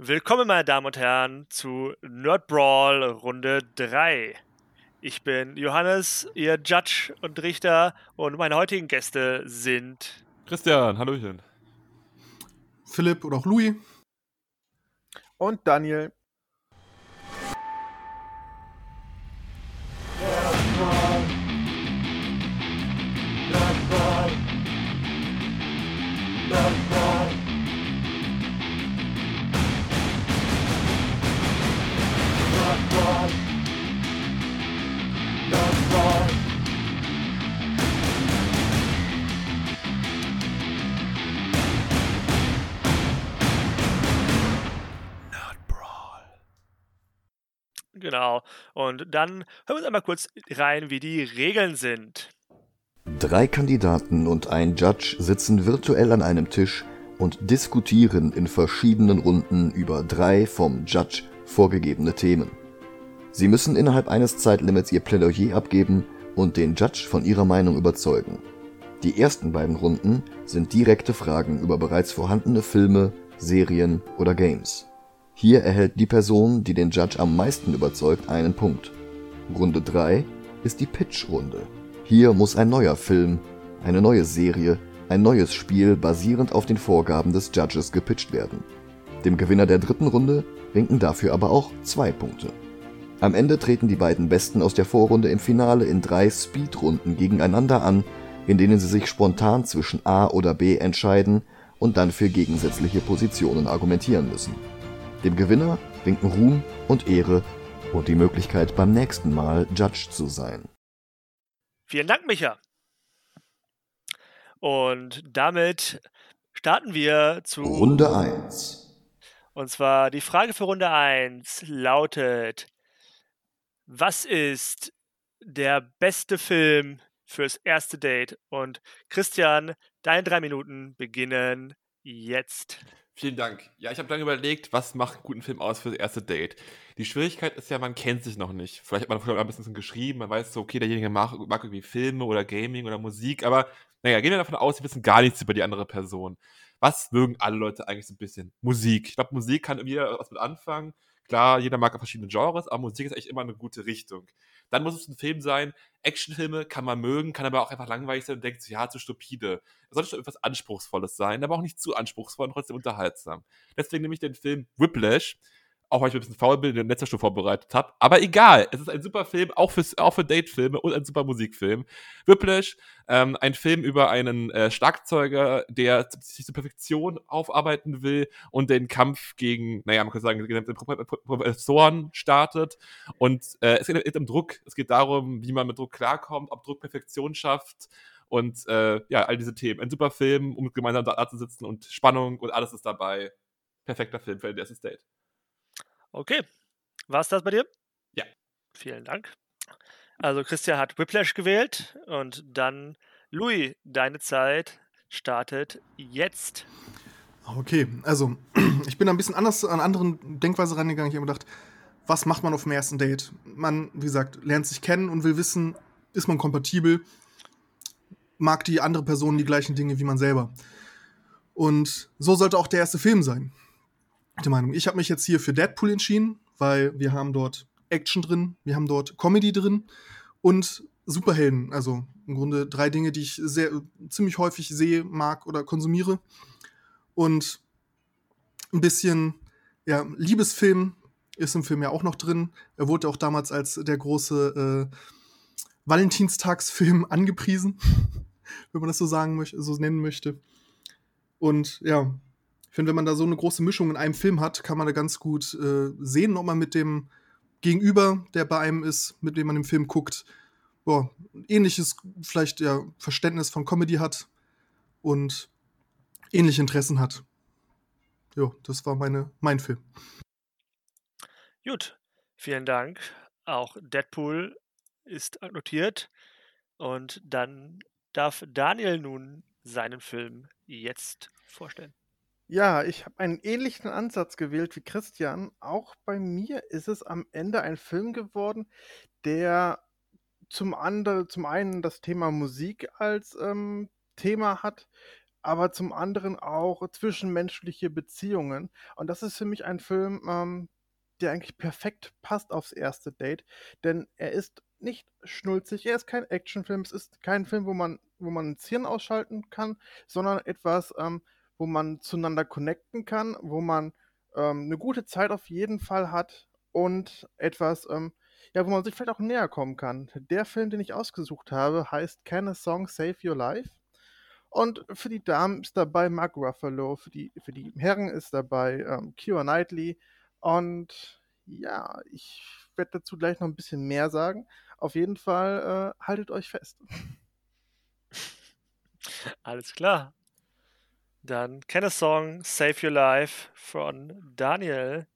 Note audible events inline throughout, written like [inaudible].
Willkommen, meine Damen und Herren, zu Nerd Brawl Runde 3. Ich bin Johannes, Ihr Judge und Richter, und meine heutigen Gäste sind Christian, Hallöchen. Philipp oder auch Louis. Und Daniel. Und dann hören wir uns einmal kurz rein, wie die Regeln sind. Drei Kandidaten und ein Judge sitzen virtuell an einem Tisch und diskutieren in verschiedenen Runden über drei vom Judge vorgegebene Themen. Sie müssen innerhalb eines Zeitlimits ihr Plädoyer abgeben und den Judge von ihrer Meinung überzeugen. Die ersten beiden Runden sind direkte Fragen über bereits vorhandene Filme, Serien oder Games. Hier erhält die Person, die den Judge am meisten überzeugt, einen Punkt. Runde 3 ist die Pitch-Runde. Hier muss ein neuer Film, eine neue Serie, ein neues Spiel basierend auf den Vorgaben des Judges gepitcht werden. Dem Gewinner der dritten Runde winken dafür aber auch zwei Punkte. Am Ende treten die beiden Besten aus der Vorrunde im Finale in drei Speedrunden gegeneinander an, in denen sie sich spontan zwischen A oder B entscheiden und dann für gegensätzliche Positionen argumentieren müssen. Dem Gewinner winken Ruhm und Ehre und die Möglichkeit, beim nächsten Mal Judge zu sein. Vielen Dank, Micha. Und damit starten wir zu Runde 1. Und zwar die Frage für Runde 1 lautet: Was ist der beste Film fürs erste Date? Und Christian, deine drei Minuten beginnen jetzt. Vielen Dank. Ja, ich habe lange überlegt, was macht einen guten Film aus für das erste Date. Die Schwierigkeit ist ja, man kennt sich noch nicht. Vielleicht hat man vorher ein bisschen geschrieben, man weiß so, okay, derjenige mag, mag irgendwie Filme oder Gaming oder Musik, aber naja, gehen wir davon aus, sie wissen gar nichts über die andere Person. Was mögen alle Leute eigentlich so ein bisschen? Musik. Ich glaube, Musik kann jeder was mit anfangen. Klar, jeder mag verschiedene Genres, aber Musik ist eigentlich immer eine gute Richtung. Dann muss es ein Film sein. Actionfilme kann man mögen, kann aber auch einfach langweilig sein und denkt ja, zu stupide. Es sollte schon etwas Anspruchsvolles sein, aber auch nicht zu anspruchsvoll und trotzdem unterhaltsam. Deswegen nehme ich den Film Whiplash auch weil ich ein bisschen faul bin, den letzter Stunde vorbereitet habe. Aber egal, es ist ein super Film, auch, fürs, auch für Date-Filme und ein super Musikfilm. Whiplash, ähm, ein Film über einen äh, Schlagzeuger, der sich zur Perfektion aufarbeiten will und den Kampf gegen, naja, man kann sagen, den Professoren startet. Und äh, es geht um Druck. Es geht darum, wie man mit Druck klarkommt, ob Druck Perfektion schafft. Und äh, ja, all diese Themen. Ein super Film, um gemeinsam da zu sitzen und Spannung und alles ist dabei. Perfekter Film für ein erstes Date. Okay. War es das bei dir? Ja. Vielen Dank. Also Christian hat Whiplash gewählt und dann Louis, deine Zeit startet jetzt. Okay, also [clears throat] ich bin ein bisschen anders an anderen Denkweise rangegangen. Ich habe gedacht, was macht man auf dem ersten Date? Man, wie gesagt, lernt sich kennen und will wissen, ist man kompatibel? Mag die andere Person die gleichen Dinge wie man selber? Und so sollte auch der erste Film sein der Meinung. Ich habe mich jetzt hier für Deadpool entschieden, weil wir haben dort Action drin, wir haben dort Comedy drin und Superhelden. Also im Grunde drei Dinge, die ich sehr ziemlich häufig sehe, mag oder konsumiere. Und ein bisschen ja, Liebesfilm ist im Film ja auch noch drin. Er wurde auch damals als der große äh, Valentinstagsfilm angepriesen, [laughs] wenn man das so sagen möchte, so nennen möchte. Und ja, finde, wenn man da so eine große Mischung in einem Film hat, kann man da ganz gut äh, sehen, ob man mit dem Gegenüber, der bei einem ist, mit dem man den Film guckt, boah, ähnliches vielleicht ja Verständnis von Comedy hat und ähnliche Interessen hat. Ja, das war meine, mein Film. Gut, vielen Dank. Auch Deadpool ist notiert. Und dann darf Daniel nun seinen Film jetzt vorstellen. Ja, ich habe einen ähnlichen Ansatz gewählt wie Christian. Auch bei mir ist es am Ende ein Film geworden, der zum, andre, zum einen das Thema Musik als ähm, Thema hat, aber zum anderen auch zwischenmenschliche Beziehungen. Und das ist für mich ein Film, ähm, der eigentlich perfekt passt aufs erste Date, denn er ist nicht schnulzig, er ist kein Actionfilm, es ist kein Film, wo man, wo man ein Hirn ausschalten kann, sondern etwas, ähm, wo man zueinander connecten kann, wo man ähm, eine gute Zeit auf jeden Fall hat und etwas, ähm, ja, wo man sich vielleicht auch näher kommen kann. Der Film, den ich ausgesucht habe, heißt Can a Song Save Your Life? Und für die Damen ist dabei Mark Ruffalo, für die, für die Herren ist dabei ähm, Keira Knightley. Und ja, ich werde dazu gleich noch ein bisschen mehr sagen. Auf jeden Fall äh, haltet euch fest. [laughs] Alles klar. Dann a Song Save Your Life von Daniel.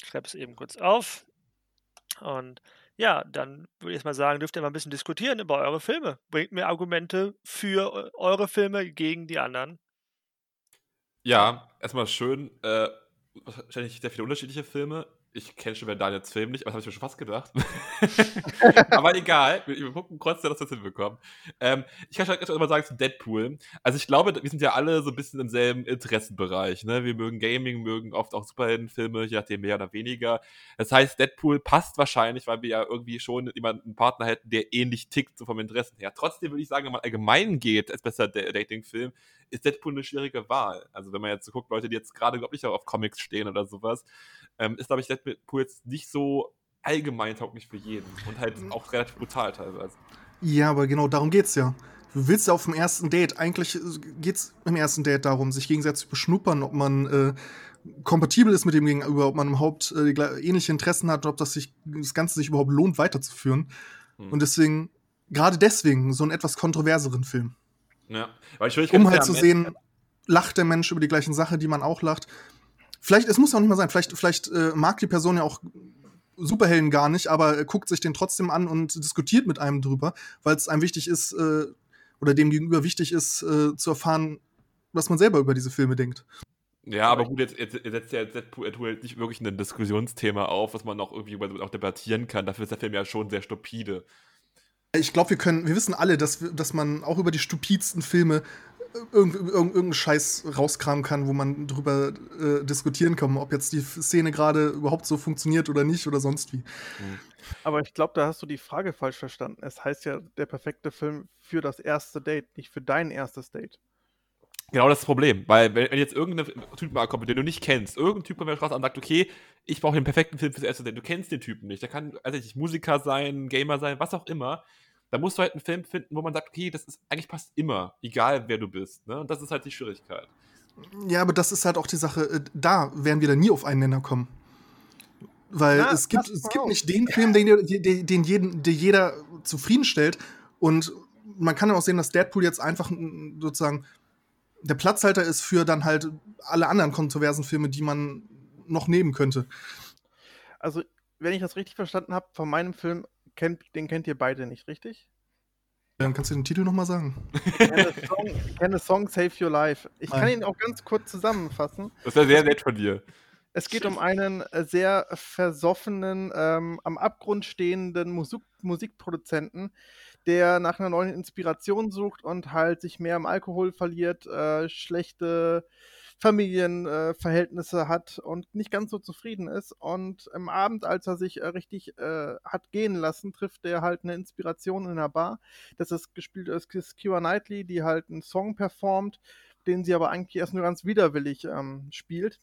Ich schreibe es eben kurz auf. Und ja, dann würde ich mal sagen, dürft ihr mal ein bisschen diskutieren über eure Filme. Bringt mir Argumente für eure Filme gegen die anderen. Ja, erstmal schön. Äh, wahrscheinlich sehr viele unterschiedliche Filme ich kenne schon Daniels Film nicht, aber das habe ich mir schon fast gedacht. [laughs] aber egal, wir, wir gucken trotzdem, dass wir das hinbekommen. Ähm, ich kann schon mal sagen zu Deadpool. Also ich glaube, wir sind ja alle so ein bisschen im selben Interessenbereich. Ne? Wir mögen Gaming, mögen oft auch Superheldenfilme, je nachdem mehr oder weniger. Das heißt, Deadpool passt wahrscheinlich, weil wir ja irgendwie schon jemanden, einen Partner hätten, der ähnlich tickt, so vom Interessen her. Trotzdem würde ich sagen, wenn man allgemein geht, als besser Dating-Film, ist Deadpool eine schwierige Wahl. Also wenn man jetzt so guckt, Leute, die jetzt gerade, glaube ich, auch auf Comics stehen oder sowas, ähm, ist, glaube ich, Deadpool jetzt nicht so allgemein tauglich für jeden und halt mhm. auch relativ brutal teilweise. Ja, aber genau darum geht's ja. Du willst ja auf dem ersten Date, eigentlich geht's im ersten Date darum, sich gegenseitig zu beschnuppern, ob man äh, kompatibel ist mit dem Gegenüber, ob man überhaupt äh, ähnliche Interessen hat, ob das, sich, das Ganze sich überhaupt lohnt, weiterzuführen. Hm. Und deswegen, gerade deswegen, so einen etwas kontroverseren Film. Ja, weil ich um halt zu sehen, lacht der Mensch über die gleichen Sache, die man auch lacht. Vielleicht, es muss ja auch nicht mal sein, vielleicht, vielleicht äh, mag die Person ja auch Superhelden gar nicht, aber äh, guckt sich den trotzdem an und diskutiert mit einem drüber, weil es einem wichtig ist, äh, oder dem gegenüber wichtig ist, äh, zu erfahren, was man selber über diese Filme denkt. Ja, aber gut, jetzt, jetzt, jetzt setzt ja Deadpool nicht wirklich ein Diskussionsthema auf, was man auch irgendwie auch debattieren kann. Dafür ist der Film ja schon sehr stupide. Ich glaube, wir können, wir wissen alle, dass, dass man auch über die stupidsten Filme irgendeinen irgendein Scheiß rauskramen kann, wo man drüber äh, diskutieren kann, ob jetzt die Szene gerade überhaupt so funktioniert oder nicht oder sonst wie. Mhm. Aber ich glaube, da hast du die Frage falsch verstanden. Es heißt ja der perfekte Film für das erste Date, nicht für dein erstes Date. Genau das, ist das Problem, weil wenn jetzt irgendein Typ mal kommt, den du nicht kennst, irgendein Typ kommt mir raus und sagt, okay, ich brauche den perfekten Film fürs erste Date, du kennst den Typen nicht, der kann also nicht Musiker sein, Gamer sein, was auch immer, da musst du halt einen Film finden, wo man sagt, okay, das ist eigentlich passt immer, egal wer du bist. Ne? Und das ist halt die Schwierigkeit. Ja, aber das ist halt auch die Sache, äh, da werden wir dann nie auf einen Nenner kommen. Weil ja, es gibt, es gibt nicht den Film, den, den, den, jeden, den jeder zufriedenstellt. Und man kann ja auch sehen, dass Deadpool jetzt einfach sozusagen der Platzhalter ist für dann halt alle anderen kontroversen Filme, die man noch nehmen könnte. Also, wenn ich das richtig verstanden habe, von meinem Film kennt, den kennt ihr beide nicht, richtig? Dann kannst du den Titel nochmal sagen. Can a, song, Save Your Life. Ich Nein. kann ihn auch ganz kurz zusammenfassen. Das wäre sehr nett von dir. Es geht um einen äh, sehr versoffenen, ähm, am Abgrund stehenden Musik Musikproduzenten, der nach einer neuen Inspiration sucht und halt sich mehr im Alkohol verliert, äh, schlechte Familienverhältnisse äh, hat und nicht ganz so zufrieden ist. Und am Abend, als er sich äh, richtig äh, hat gehen lassen, trifft er halt eine Inspiration in einer Bar. Das ist gespielt ist Kira Knightley, die halt einen Song performt, den sie aber eigentlich erst nur ganz widerwillig ähm, spielt.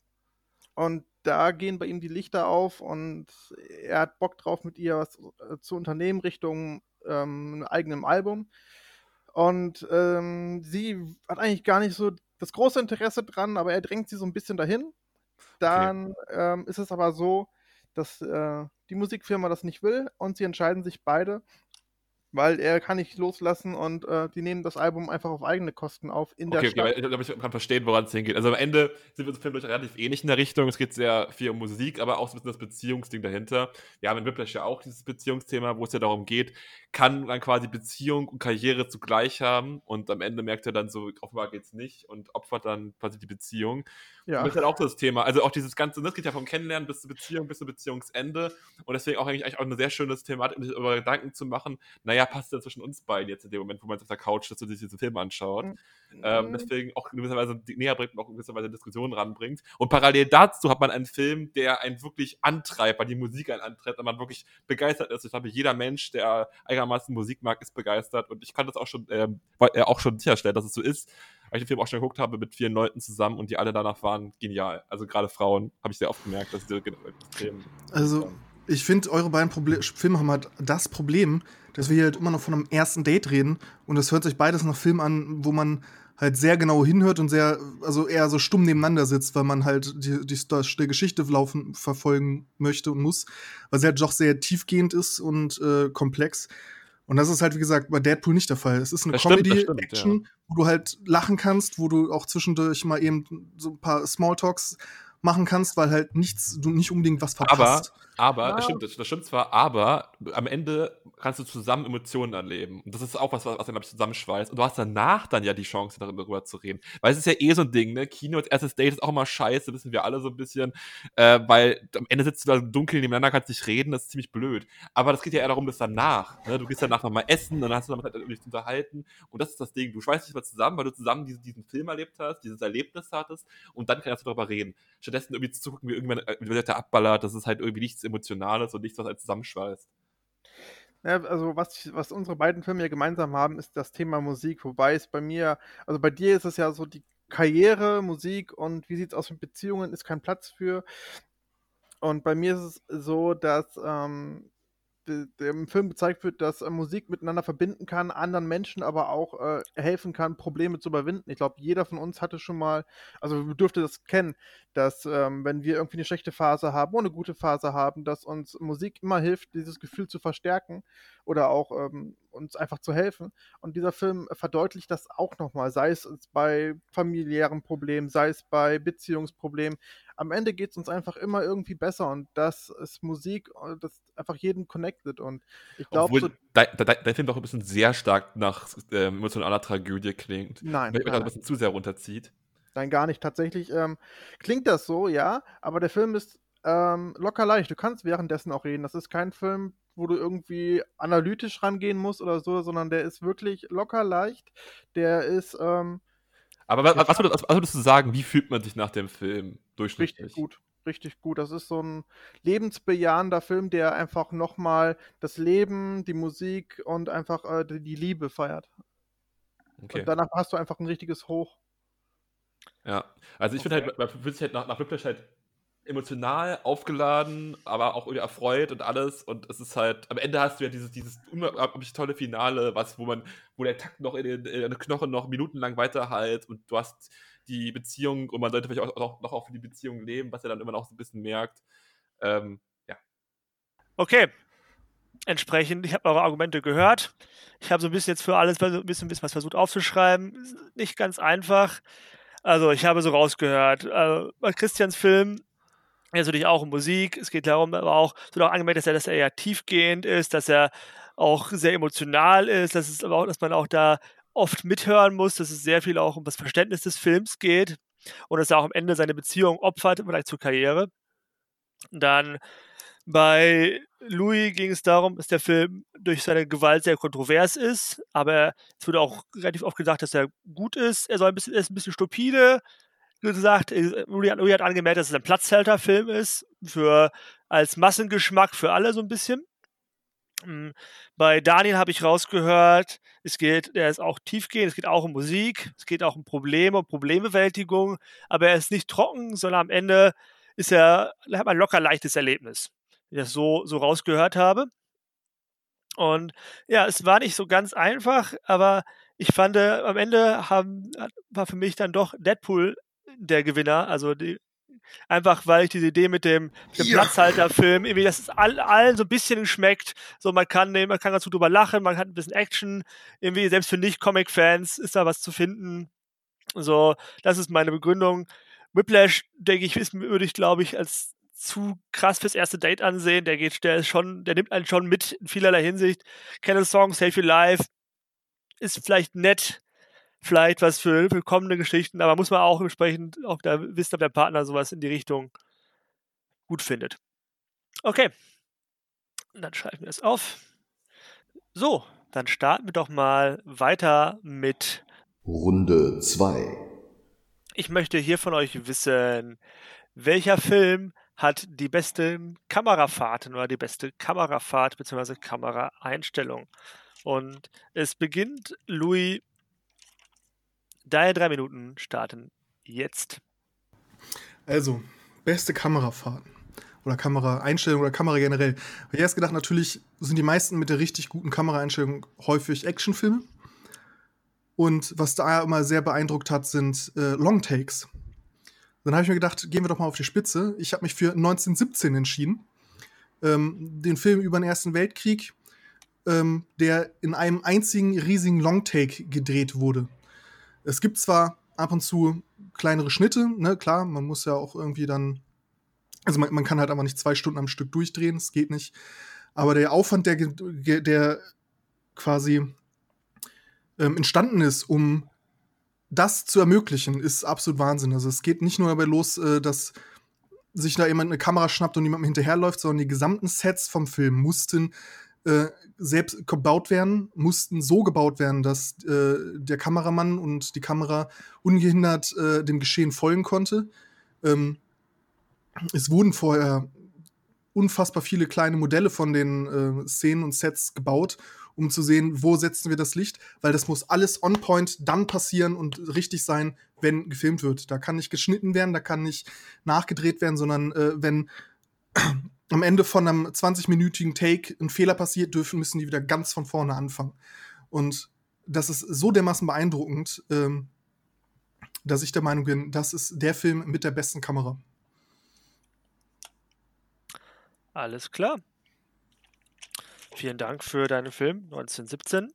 Und da gehen bei ihm die Lichter auf und er hat Bock drauf, mit ihr was äh, zu unternehmen Richtung ähm, eigenem Album. Und ähm, sie hat eigentlich gar nicht so das große Interesse dran, aber er drängt sie so ein bisschen dahin. Dann okay. ähm, ist es aber so, dass äh, die Musikfirma das nicht will und sie entscheiden sich beide, weil er kann nicht loslassen und äh, die nehmen das Album einfach auf eigene Kosten auf in okay, der Stadt. Okay, ich glaube, ich kann verstehen, woran es hingeht. Also am Ende sind wir uns Film relativ ähnlich in der Richtung. Es geht sehr viel um Musik, aber auch so ein bisschen das Beziehungsding dahinter. Wir haben in Whiplash ja auch dieses Beziehungsthema, wo es ja darum geht, kann man quasi Beziehung und Karriere zugleich haben und am Ende merkt er dann so, offenbar geht es nicht und opfert dann quasi die Beziehung. Ja. Und das ist halt auch das Thema. Also auch dieses ganze, das geht ja vom Kennenlernen bis zur Beziehung, bis zum Beziehungsende. Und deswegen auch eigentlich auch ein sehr schönes Thema, sich darüber Gedanken zu machen. Naja, passt denn zwischen uns beiden jetzt in dem Moment, wo man auf der Couch sitzt und sich diesen Film anschaut. Mhm. Ähm, deswegen auch in gewisser Weise näher bringt und auch in gewisser Weise Diskussionen ranbringt. Und parallel dazu hat man einen Film, der einen wirklich antreibt, weil die Musik einen antreibt und man wirklich begeistert ist. Ich glaube, jeder Mensch, der einigermaßen Musik mag, ist begeistert. Und ich kann das auch schon, ähm, äh, auch schon sicherstellen, dass es so ist, weil ich den Film auch schon geguckt habe mit vielen Leuten zusammen und die alle danach waren genial. Also gerade Frauen habe ich sehr oft gemerkt, dass sie extrem. Also, ich finde, eure beiden Proble Filme haben halt das Problem, dass wir hier halt immer noch von einem ersten Date reden und es hört sich beides nach Film an, wo man halt sehr genau hinhört und sehr, also eher so stumm nebeneinander sitzt, weil man halt die, die, die Geschichte laufen, verfolgen möchte und muss, weil sie halt doch sehr tiefgehend ist und äh, komplex. Und das ist halt, wie gesagt, bei Deadpool nicht der Fall. Es ist eine Comedy-Action, ja. wo du halt lachen kannst, wo du auch zwischendurch mal eben so ein paar Smalltalks machen kannst, weil halt nichts, du nicht unbedingt was verpasst. Aber aber, das stimmt, das, stimmt zwar, aber am Ende kannst du zusammen Emotionen erleben. Und das ist auch was, was dann, glaube ich, zusammenschweißt. Und du hast danach dann ja die Chance, darüber zu reden. Weil es ist ja eh so ein Ding, ne? Kino als erstes Date ist auch immer scheiße, wissen wir alle so ein bisschen. Äh, weil am Ende sitzt du da dunkel nebeneinander, kannst nicht reden, das ist ziemlich blöd. Aber das geht ja eher darum, dass danach, ne? Du gehst danach nochmal essen, dann hast du damit halt dich zu unterhalten. Und das ist das Ding. Du schweißt dich mal zusammen, weil du zusammen diesen, diesen Film erlebt hast, dieses Erlebnis hattest. Und dann kannst du darüber reden. Stattdessen irgendwie zu gucken, wie irgendwann äh, wie der abballert, das ist halt irgendwie nichts Emotionales und nichts, was halt zusammenschweißt. Ja, also was, was unsere beiden Filme ja gemeinsam haben, ist das Thema Musik, wobei es bei mir, also bei dir ist es ja so die Karriere, Musik und wie sieht es aus mit Beziehungen, ist kein Platz für. Und bei mir ist es so, dass ähm, im Film gezeigt wird, dass äh, Musik miteinander verbinden kann, anderen Menschen aber auch äh, helfen kann, Probleme zu überwinden. Ich glaube, jeder von uns hatte schon mal, also dürfte das kennen, dass ähm, wenn wir irgendwie eine schlechte Phase haben oder eine gute Phase haben, dass uns Musik immer hilft, dieses Gefühl zu verstärken oder auch ähm, uns einfach zu helfen. Und dieser Film verdeutlicht das auch nochmal, sei es bei familiären Problemen, sei es bei Beziehungsproblemen. Am Ende geht es uns einfach immer irgendwie besser und das ist Musik, äh, das einfach jeden connected. Und ich glaube. So, dein, dein, dein, Film doch ein bisschen sehr stark nach äh, emotionaler Tragödie klingt. Nein. Weil er ein bisschen zu sehr runterzieht. Nein, gar nicht. Tatsächlich ähm, klingt das so, ja, aber der Film ist ähm, locker leicht. Du kannst währenddessen auch reden. Das ist kein Film, wo du irgendwie analytisch rangehen musst oder so, sondern der ist wirklich locker leicht. Der ist. Ähm, aber was, was, würdest, was, würdest, du sagen, wie fühlt man sich nach dem Film durchschnittlich? Richtig gut. Richtig gut. Das ist so ein lebensbejahender Film, der einfach nochmal das Leben, die Musik und einfach äh, die Liebe feiert. Okay. Und danach hast du einfach ein richtiges Hoch. Ja, also ich okay. finde halt, man fühlt sich halt nach, nach Whiplash halt emotional aufgeladen, aber auch irgendwie erfreut und alles. Und es ist halt, am Ende hast du ja dieses, dieses unglaublich tolle Finale, was, wo man, wo der Takt noch in den, in den Knochen noch minutenlang weiterhält und du hast die Beziehung und man sollte vielleicht auch, auch noch auch für die Beziehung leben, was er dann immer noch so ein bisschen merkt. Ähm, ja. Okay. Entsprechend, ich habe eure Argumente gehört. Ich habe so ein bisschen jetzt für alles ein bisschen, ein bisschen was versucht aufzuschreiben. Nicht ganz einfach. Also ich habe so rausgehört, bei Christians Film natürlich auch um Musik, es geht darum, aber auch, es wird auch angemerkt, dass er, dass er eher tiefgehend ist, dass er auch sehr emotional ist, dass, es aber auch, dass man auch da oft mithören muss, dass es sehr viel auch um das Verständnis des Films geht und dass er auch am Ende seine Beziehung opfert, vielleicht zur Karriere. Dann bei Louis ging es darum, dass der Film durch seine Gewalt sehr kontrovers ist, aber es wurde auch relativ oft gesagt, dass er gut ist. Er soll ein bisschen, er ist ein bisschen stupide. Wie gesagt, äh, Louis hat, Louis hat angemerkt, dass es ein Platzhalterfilm ist, für, als Massengeschmack für alle so ein bisschen. Hm, bei Daniel habe ich rausgehört, es geht, er ist auch tiefgehend, es geht auch um Musik, es geht auch um Probleme und Problembewältigung, aber er ist nicht trocken, sondern am Ende ist er, hat man ein locker leichtes Erlebnis ich das so, so rausgehört habe. Und ja, es war nicht so ganz einfach, aber ich fand, äh, am Ende haben, war für mich dann doch Deadpool der Gewinner. Also die, einfach, weil ich diese Idee mit dem, dem ja. Platzhalterfilm, irgendwie, dass es all, allen so ein bisschen schmeckt. So, man kann, man kann ganz gut drüber lachen, man hat ein bisschen Action. Irgendwie, selbst für Nicht-Comic-Fans ist da was zu finden. So, das ist meine Begründung. Whiplash, denke ich, ist, würde ich, glaube ich, als zu krass fürs erste Date ansehen. Der geht, der ist schon, der nimmt einen schon mit in vielerlei Hinsicht. Kenne Song, Save Your Life ist vielleicht nett, vielleicht was für, für kommende Geschichten, aber muss man auch entsprechend auch da wissen, ob der Partner sowas in die Richtung gut findet. Okay. Und dann schreiben wir es auf. So, Dann starten wir doch mal weiter mit Runde 2. Ich möchte hier von euch wissen, welcher Film hat die beste Kamerafahrten oder die beste Kamerafahrt bzw. Kameraeinstellung? Und es beginnt, Louis, deine drei Minuten starten jetzt. Also, beste Kamerafahrten oder Kameraeinstellung oder Kamera generell. Ich habe erst gedacht, natürlich sind die meisten mit der richtig guten Kameraeinstellung häufig Actionfilme. Und was da immer sehr beeindruckt hat, sind äh, Longtakes. Dann habe ich mir gedacht, gehen wir doch mal auf die Spitze. Ich habe mich für 1917 entschieden. Ähm, den Film über den Ersten Weltkrieg, ähm, der in einem einzigen riesigen Longtake gedreht wurde. Es gibt zwar ab und zu kleinere Schnitte, ne, klar, man muss ja auch irgendwie dann, also man, man kann halt aber nicht zwei Stunden am Stück durchdrehen, das geht nicht. Aber der Aufwand, der, der quasi ähm, entstanden ist, um das zu ermöglichen, ist absolut Wahnsinn. Also es geht nicht nur dabei los, äh, dass sich da jemand eine Kamera schnappt und jemandem hinterherläuft, sondern die gesamten Sets vom Film mussten äh, selbst gebaut werden, mussten so gebaut werden, dass äh, der Kameramann und die Kamera ungehindert äh, dem Geschehen folgen konnte. Ähm, es wurden vorher unfassbar viele kleine Modelle von den äh, Szenen und Sets gebaut um zu sehen, wo setzen wir das Licht, weil das muss alles on point dann passieren und richtig sein, wenn gefilmt wird. Da kann nicht geschnitten werden, da kann nicht nachgedreht werden, sondern äh, wenn am Ende von einem 20-minütigen Take ein Fehler passiert, dürfen, müssen die wieder ganz von vorne anfangen. Und das ist so dermaßen beeindruckend, ähm, dass ich der Meinung bin, das ist der Film mit der besten Kamera. Alles klar. Vielen Dank für deinen Film 1917.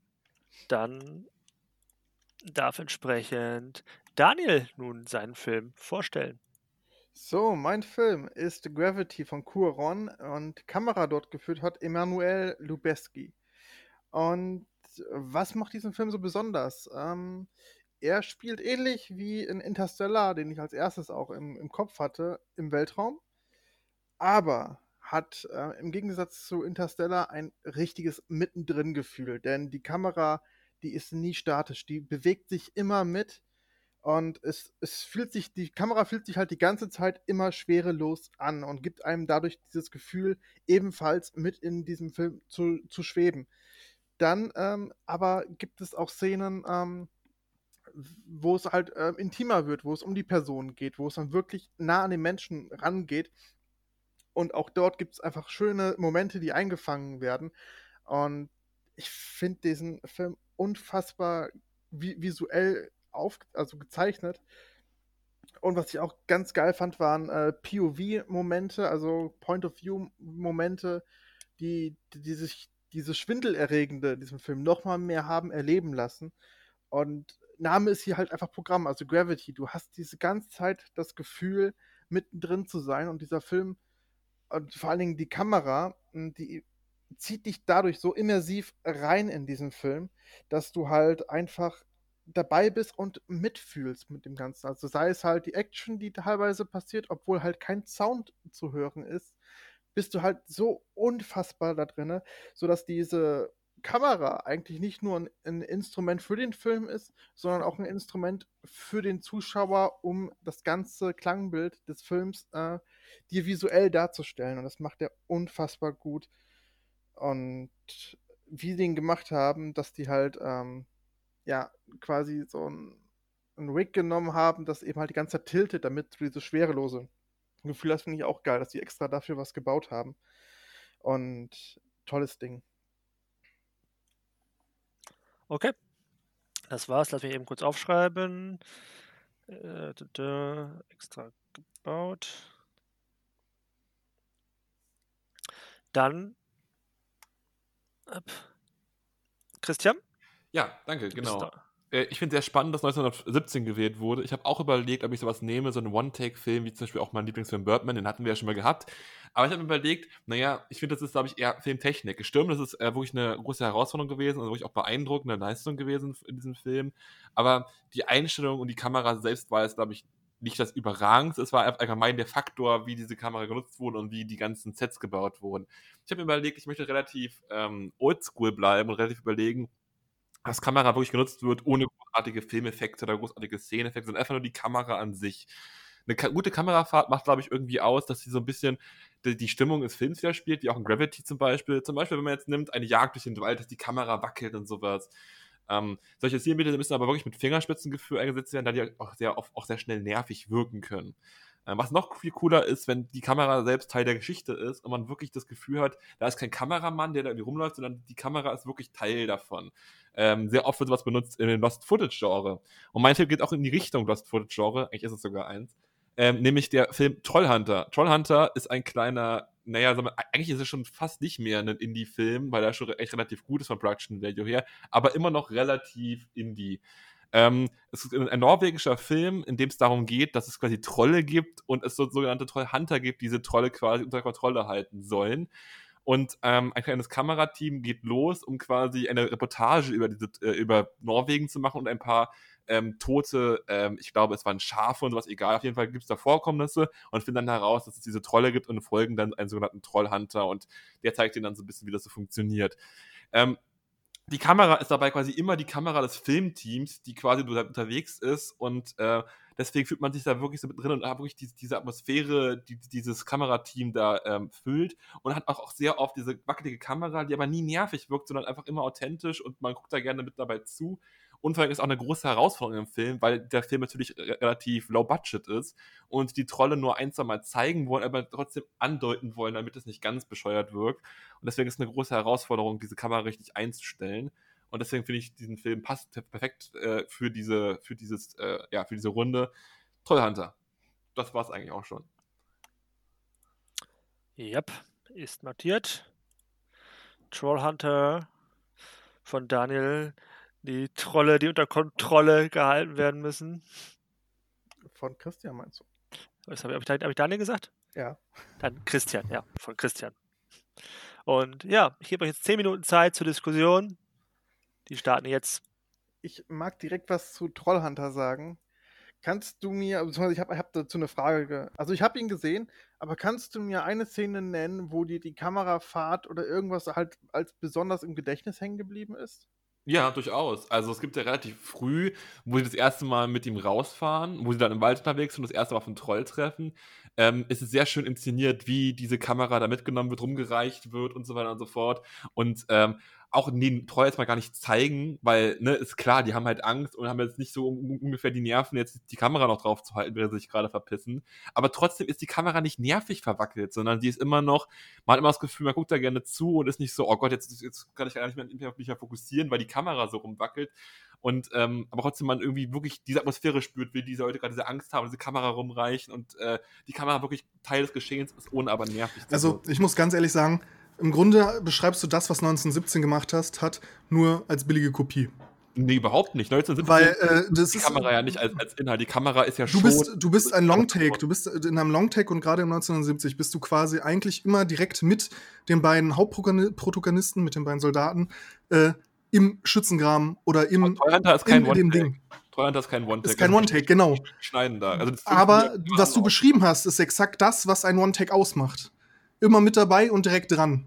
Dann darf entsprechend Daniel nun seinen Film vorstellen. So, mein Film ist Gravity von Cuaron und Kamera dort geführt hat Emanuel Lubeski. Und was macht diesen Film so besonders? Ähm, er spielt ähnlich wie in Interstellar, den ich als erstes auch im, im Kopf hatte, im Weltraum. Aber hat äh, im Gegensatz zu Interstellar ein richtiges Mittendrin-Gefühl, denn die Kamera, die ist nie statisch, die bewegt sich immer mit und es, es fühlt sich, die Kamera fühlt sich halt die ganze Zeit immer schwerelos an und gibt einem dadurch dieses Gefühl, ebenfalls mit in diesem Film zu, zu schweben. Dann ähm, aber gibt es auch Szenen, ähm, wo es halt äh, intimer wird, wo es um die Person geht, wo es dann wirklich nah an den Menschen rangeht und auch dort gibt es einfach schöne Momente, die eingefangen werden. Und ich finde diesen Film unfassbar vi visuell auf, also gezeichnet. Und was ich auch ganz geil fand, waren äh, POV-Momente, also Point-of-View-Momente, die, die, die sich diese Schwindelerregende in diesem Film nochmal mehr haben erleben lassen. Und Name ist hier halt einfach Programm, also Gravity. Du hast diese ganze Zeit das Gefühl, mittendrin zu sein. Und dieser Film und vor allen Dingen die Kamera, hm, die zieht dich dadurch so immersiv rein in diesen Film, dass du halt einfach dabei bist und mitfühlst mit dem Ganzen. Also sei es halt die Action, die teilweise passiert, obwohl halt kein Sound zu hören ist, bist du halt so unfassbar da drin, sodass diese Kamera eigentlich nicht nur ein, ein, Instrument für den Film ist, sondern auch ein Instrument für den Zuschauer, um das ganze Klangbild des Films äh, dir visuell darzustellen. Und das macht er unfassbar gut. Und wie sie den gemacht haben, dass die halt ähm, ja quasi so ein, ein Rig genommen haben, das eben halt die ganze Zeit tiltet, damit du dieses schwerelose Gefühl hast, finde ich auch geil, dass die extra dafür was gebaut haben. Und tolles Ding. Okay. Das war's. Lass mich eben kurz aufschreiben. Äh, da, da, extra gebaut. Dann. Christian? Ja, danke, genau. Äh, ich finde sehr spannend, dass 1917 gewählt wurde. Ich habe auch überlegt, ob ich sowas nehme, so einen One-Take-Film, wie zum Beispiel auch mein Lieblingsfilm Birdman, den hatten wir ja schon mal gehabt. Aber ich habe mir überlegt, naja, ich finde, das ist, glaube ich, eher Filmtechnik. Gestimmt, das ist äh, wirklich eine große Herausforderung gewesen, also wirklich auch beeindruckende Leistung gewesen in diesem Film. Aber die Einstellung und die Kamera selbst war es, glaube ich, nicht das Überragendste, es war allgemein der Faktor, wie diese Kamera genutzt wurde und wie die ganzen Sets gebaut wurden. Ich habe mir überlegt, ich möchte relativ ähm, oldschool bleiben und relativ überlegen, dass Kamera wirklich genutzt wird, ohne großartige Filmeffekte oder großartige Szeneneffekte, sondern einfach nur die Kamera an sich. Eine gute Kamerafahrt macht, glaube ich, irgendwie aus, dass sie so ein bisschen die, die Stimmung des Films widerspielt, wie auch in Gravity zum Beispiel. Zum Beispiel, wenn man jetzt nimmt, eine Jagd durch den Wald, dass die Kamera wackelt und sowas. Ähm, solche Stilmittel müssen aber wirklich mit Fingerspitzengefühl eingesetzt werden, da die auch sehr, auch sehr schnell nervig wirken können. Ähm, was noch viel cooler ist, wenn die Kamera selbst Teil der Geschichte ist und man wirklich das Gefühl hat, da ist kein Kameramann, der da irgendwie rumläuft, sondern die Kamera ist wirklich Teil davon. Ähm, sehr oft wird sowas benutzt in den Lost Footage-Genre. Und mein Tipp geht auch in die Richtung Lost Footage-Genre, eigentlich ist es sogar eins. Ähm, nämlich der Film Trollhunter. Trollhunter ist ein kleiner naja, eigentlich ist es schon fast nicht mehr ein Indie-Film, weil er schon echt relativ gut ist von Production Value her, aber immer noch relativ Indie. Ähm, es ist ein norwegischer Film, in dem es darum geht, dass es quasi Trolle gibt und es so sogenannte Trollhunter gibt, die diese Trolle quasi unter Kontrolle halten sollen. Und ähm, ein kleines Kamerateam geht los, um quasi eine Reportage über, diese, äh, über Norwegen zu machen und ein paar ähm, tote, ähm, ich glaube, es waren Schafe und sowas, egal, auf jeden Fall gibt es da Vorkommnisse und finden dann heraus, dass es diese Trolle gibt und folgen dann einen sogenannten Trollhunter und der zeigt ihnen dann so ein bisschen, wie das so funktioniert. Ähm, die Kamera ist dabei quasi immer die Kamera des Filmteams, die quasi unterwegs ist und äh, deswegen fühlt man sich da wirklich so mit drin und hat wirklich diese, diese Atmosphäre, die dieses Kamerateam da ähm, füllt und hat auch, auch sehr oft diese wackelige Kamera, die aber nie nervig wirkt, sondern einfach immer authentisch und man guckt da gerne mit dabei zu. Und vor allem ist auch eine große Herausforderung im Film, weil der Film natürlich relativ low budget ist und die Trolle nur ein, zwei Mal zeigen wollen, aber trotzdem andeuten wollen, damit es nicht ganz bescheuert wirkt. Und deswegen ist es eine große Herausforderung, diese Kamera richtig einzustellen. Und deswegen finde ich diesen Film passt perfekt äh, für diese, für dieses, äh, ja, für diese Runde. Trollhunter. Das war es eigentlich auch schon. Yep, ist notiert. Trollhunter von Daniel die Trolle, die unter Kontrolle gehalten werden müssen. Von Christian meinst du? Was habe ich, hab ich Daniel gesagt? Ja. Dann Christian, ja, von Christian. Und ja, ich gebe euch jetzt 10 Minuten Zeit zur Diskussion. Die starten jetzt. Ich mag direkt was zu Trollhunter sagen. Kannst du mir, ich habe hab dazu eine Frage, also ich habe ihn gesehen, aber kannst du mir eine Szene nennen, wo dir die Kamerafahrt oder irgendwas halt als besonders im Gedächtnis hängen geblieben ist? Ja, durchaus. Also es gibt ja relativ früh, wo sie das erste Mal mit ihm rausfahren, wo sie dann im Wald unterwegs sind und das erste Mal auf einen Troll treffen. Ähm, ist es sehr schön inszeniert, wie diese Kamera da mitgenommen wird, rumgereicht wird und so weiter und so fort. Und ähm, auch den Troll jetzt mal gar nicht zeigen, weil, ne, ist klar, die haben halt Angst und haben jetzt nicht so ungefähr die Nerven, jetzt die Kamera noch drauf zu halten, während sie sich gerade verpissen. Aber trotzdem ist die Kamera nicht nervig verwackelt, sondern die ist immer noch, man hat immer das Gefühl, man guckt da gerne zu und ist nicht so, oh Gott, jetzt, jetzt kann ich gar nicht mehr auf mich fokussieren, weil die Kamera so rumwackelt. Und ähm, aber trotzdem man irgendwie wirklich diese Atmosphäre spürt, wie diese Leute gerade diese Angst haben, diese Kamera rumreichen und äh, die Kamera wirklich Teil des Geschehens ist, ohne aber nervig zu Also ich muss ganz ehrlich sagen, im Grunde beschreibst du das, was 1917 gemacht hast, hat, nur als billige Kopie. Nee, überhaupt nicht. 1917 Weil äh, das die ist, Kamera ja nicht als, als Inhalt. Die Kamera ist ja du schon. bist, du bist ein Longtake. Du bist in einem Longtake und gerade im 1970 bist du quasi eigentlich immer direkt mit den beiden Hauptprotagonisten, mit den beiden Soldaten, äh, im Schützengraben oder im Trollhunter ist kein One-Take. Ding. Trollhunter ist kein One-Take. Ist kein One-Take, genau. Schneiden da. Also Aber was du beschrieben hast, ist exakt das, was ein One-Take ausmacht. Immer mit dabei und direkt dran.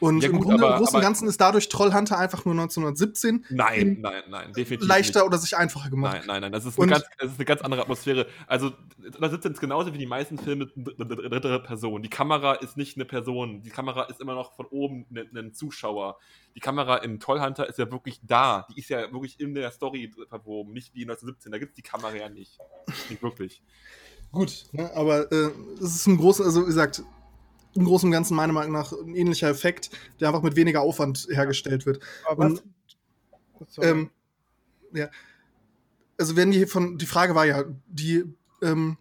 Und Ja, im gut, Grunde, aber- im Großen und Ganzen ist dadurch Trollhunter einfach nur 1917 Nein, in- nein, nein, definitiv. leichter nicht. oder sich einfacher gemacht. Nein, nein, nein, das ist, Und- eine ganz, das ist eine ganz andere Atmosphäre. Also, da sitzt jetzt genauso wie die meisten Filme eine dritte Person. Die Kamera ist nicht eine Person, die Kamera ist immer noch von oben ein, ein Zuschauer. Die Kamera in Tollhunter ist ja wirklich da. Die ist ja wirklich in der Story verwoben, nicht wie in 1917. Da gibt es die Kamera ja nicht. Nicht wirklich. Gut, ne, aber äh, es ist im Großen, also wie gesagt, im Großen und Ganzen meiner Meinung nach ein ähnlicher Effekt, der einfach mit weniger Aufwand hergestellt wird. Aber? Und. Ähm, ja. Also wenn die von, die Frage war ja, die ähm,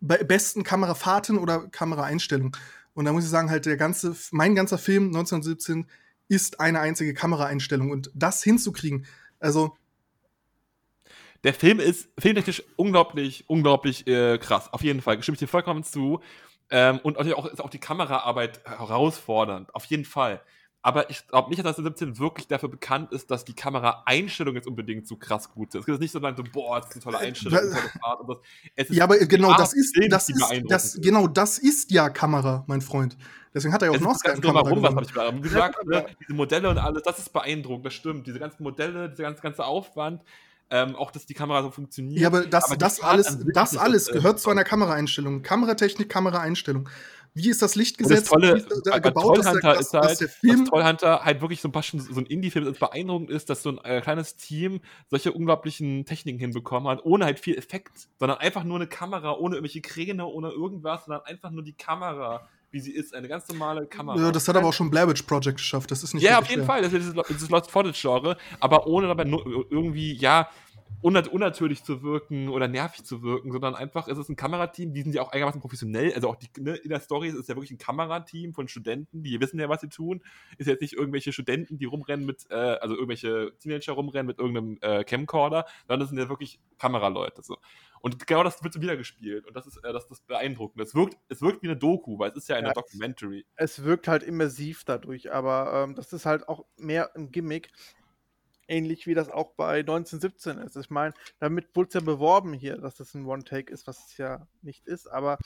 bei besten Kamerafahrten oder Kameraeinstellungen. Und da muss ich sagen, halt der ganze, mein ganzer Film 1917 ist eine einzige Kameraeinstellung. Und das hinzukriegen, also Der Film ist filmtechnisch unglaublich, unglaublich äh, krass. Auf jeden Fall. Stimme ich dir vollkommen zu. Ähm, und natürlich auch, ist auch die Kameraarbeit herausfordernd. Auf jeden Fall. aber ich glaube nicht, dass 2017 wirklich dafür bekannt ist, dass die Kameraeinstellungen jetzt unbedingt so krass gut sind. Es ist nicht so, so boah, das ist eine tolle Äh, Einstellung, eine tolle Fahrt und das. Ist Ja, aber genau, Art das ist, Film, das ist, das, ist. genau, das ist ja Kamera, mein Freund. Deswegen hat er ja auch ist das in ganze Kamera Drumherum, was habe ich gesagt. Gesagt, ne, diese Modelle und alles, das ist beeindruckend, das stimmt. Diese ganzen Modelle, dieser ganze, ganze Aufwand, ähm, auch dass die Kamera so funktioniert. Ja, aber das, Aber das alles, das alles äh, gehört zu einer Kameraeinstellung. Kameratechnik, Kameraeinstellung. Wie ist das Licht Und das gesetzt? Tolle Wie ist da gebaut, dass der, ist halt, dass der Film dass Trollhunter halt wirklich so ein paar so ein Indie-Film ist, beeindruckend ist, dass so ein äh, kleines Team solche unglaublichen Techniken hinbekommen hat, ohne halt viel Effekt, sondern einfach nur eine Kamera, ohne irgendwelche Kräne, ohne irgendwas, sondern einfach nur die Kamera, wie sie ist, eine ganz normale Kamera. Ja, das hat aber auch schon Blair Witch Project geschafft. Das ist nicht Ja, auf jeden schwer. Fall. Das ist dieses, Lost Footage-Genre, aber ohne dabei irgendwie, ja, unnat unnatürlich zu wirken oder nervig zu wirken, sondern einfach, es ist ein Kamerateam, die sind ja auch einigermaßen professionell. Also auch die, ne, in der Story ist es ja wirklich ein Kamerateam von Studenten, die wissen ja, was sie tun. Ist jetzt nicht irgendwelche Studenten, die rumrennen mit, äh, also irgendwelche Teenager rumrennen mit irgendeinem äh, Camcorder, sondern das sind ja wirklich Kameraleute. So. Und genau das wird so wieder gespielt. Und das ist äh, das, das beeindruckend. Es wirkt, es wirkt wie eine Doku, weil es ist ja eine Ja. Documentary. es wirkt halt immersiv dadurch, aber ähm, das ist halt auch mehr ein Gimmick. Ähnlich wie das auch bei 1917 ist. Ich meine, damit wurde es ja beworben hier, dass das ein One-Take ist, was es ja nicht ist, aber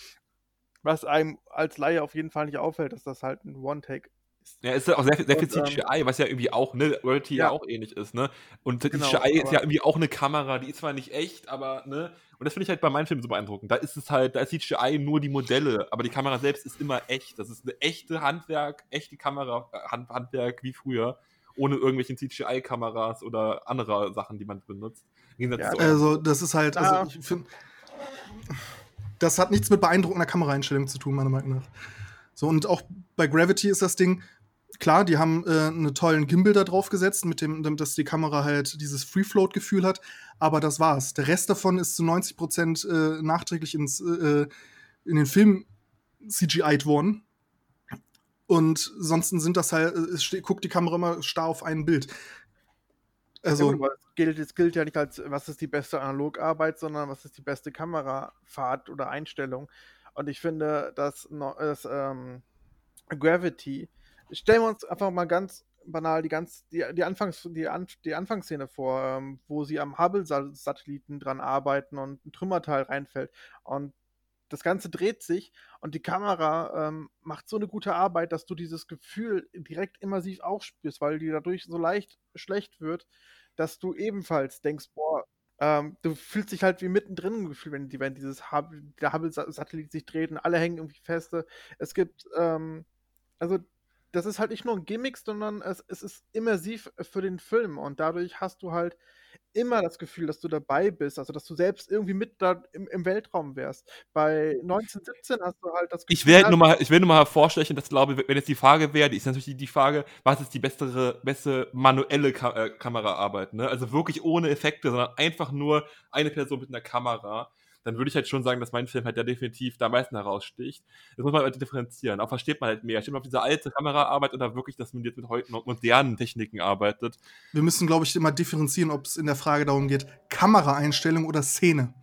was einem als Laie auf jeden Fall nicht auffällt, dass das halt ein One-Take ist. Ja, ist ja auch sehr, viel- sehr viel Und, ähm, CGI, was ja irgendwie auch, ne, Reality ja. Ja. auch ähnlich ist, ne? Und die Genau, CGI ist ja irgendwie auch eine Kamera, die ist zwar nicht echt, aber, ne? Und das finde ich halt bei meinen Filmen so beeindruckend. Da ist es halt, da ist CGI nur die Modelle, aber die Kamera selbst ist immer echt. Das ist eine echte Handwerk, echte Kamera, äh, Hand, Handwerk wie früher, ohne irgendwelchen CGI-Kameras oder andere Sachen, die man benutzt. Im Gegensatz Ja, zu Also, das ist halt, also ich find, das hat nichts mit beeindruckender Kameraeinstellung zu tun, meiner Meinung nach. So, und auch bei Gravity ist das Ding, klar, die haben äh, einen tollen Gimbal da drauf gesetzt, mit dem, dass die Kamera halt dieses Free-Float-Gefühl hat, aber das war's. Der Rest davon ist zu 90 Prozent äh, nachträglich ins, äh, in den Film CGI'd worden. Und sonst sind das halt, äh, guckt die Kamera immer starr auf ein Bild. Also, ja, es, gilt, es gilt ja nicht als, was ist die beste Analogarbeit, sondern was ist die beste Kamerafahrt oder Einstellung. Und ich finde, dass, dass ähm, Gravity, stellen wir uns einfach mal ganz banal die, ganz, die, die, Anfangs, die, An, die Anfangsszene vor, ähm, wo sie am Hubble-Satelliten dran arbeiten und ein Trümmerteil reinfällt. Und das Ganze dreht sich und die Kamera ähm, macht so eine gute Arbeit, dass du dieses Gefühl direkt immersiv auch spürst, weil die dadurch so leicht schlecht wird, dass du ebenfalls denkst, boah, ähm, du fühlst dich halt wie mittendrin im Gefühl, wenn, wenn dieses Hubble, der Hubble-Satellit sich dreht und alle hängen irgendwie feste. Es gibt, ähm, also das ist halt nicht nur ein Gimmick, sondern es, es ist immersiv für den Film und dadurch hast du halt immer das Gefühl, dass du dabei bist, also dass du selbst irgendwie mit da im, im Weltraum wärst. Bei 1917 hast du halt das Ich will, halt nur mal, ich will nur mal hervorstechen, dass glaube, wenn jetzt die Frage wäre, die ist natürlich die, Frage, was ist die bessere, beste manuelle Ka äh, Kameraarbeit, ne? Also wirklich ohne Effekte, sondern einfach nur eine Person mit einer Kamera. Dann würde ich halt schon sagen, dass mein Film halt ja definitiv da am meisten heraussticht. Das muss man halt differenzieren. Auch versteht man halt mehr. Steht man auf diese alte Kameraarbeit oder wirklich, dass man jetzt mit heute modernen Techniken arbeitet. Wir müssen, glaube ich, immer differenzieren, ob es in der Frage darum geht, Kameraeinstellung oder Szene.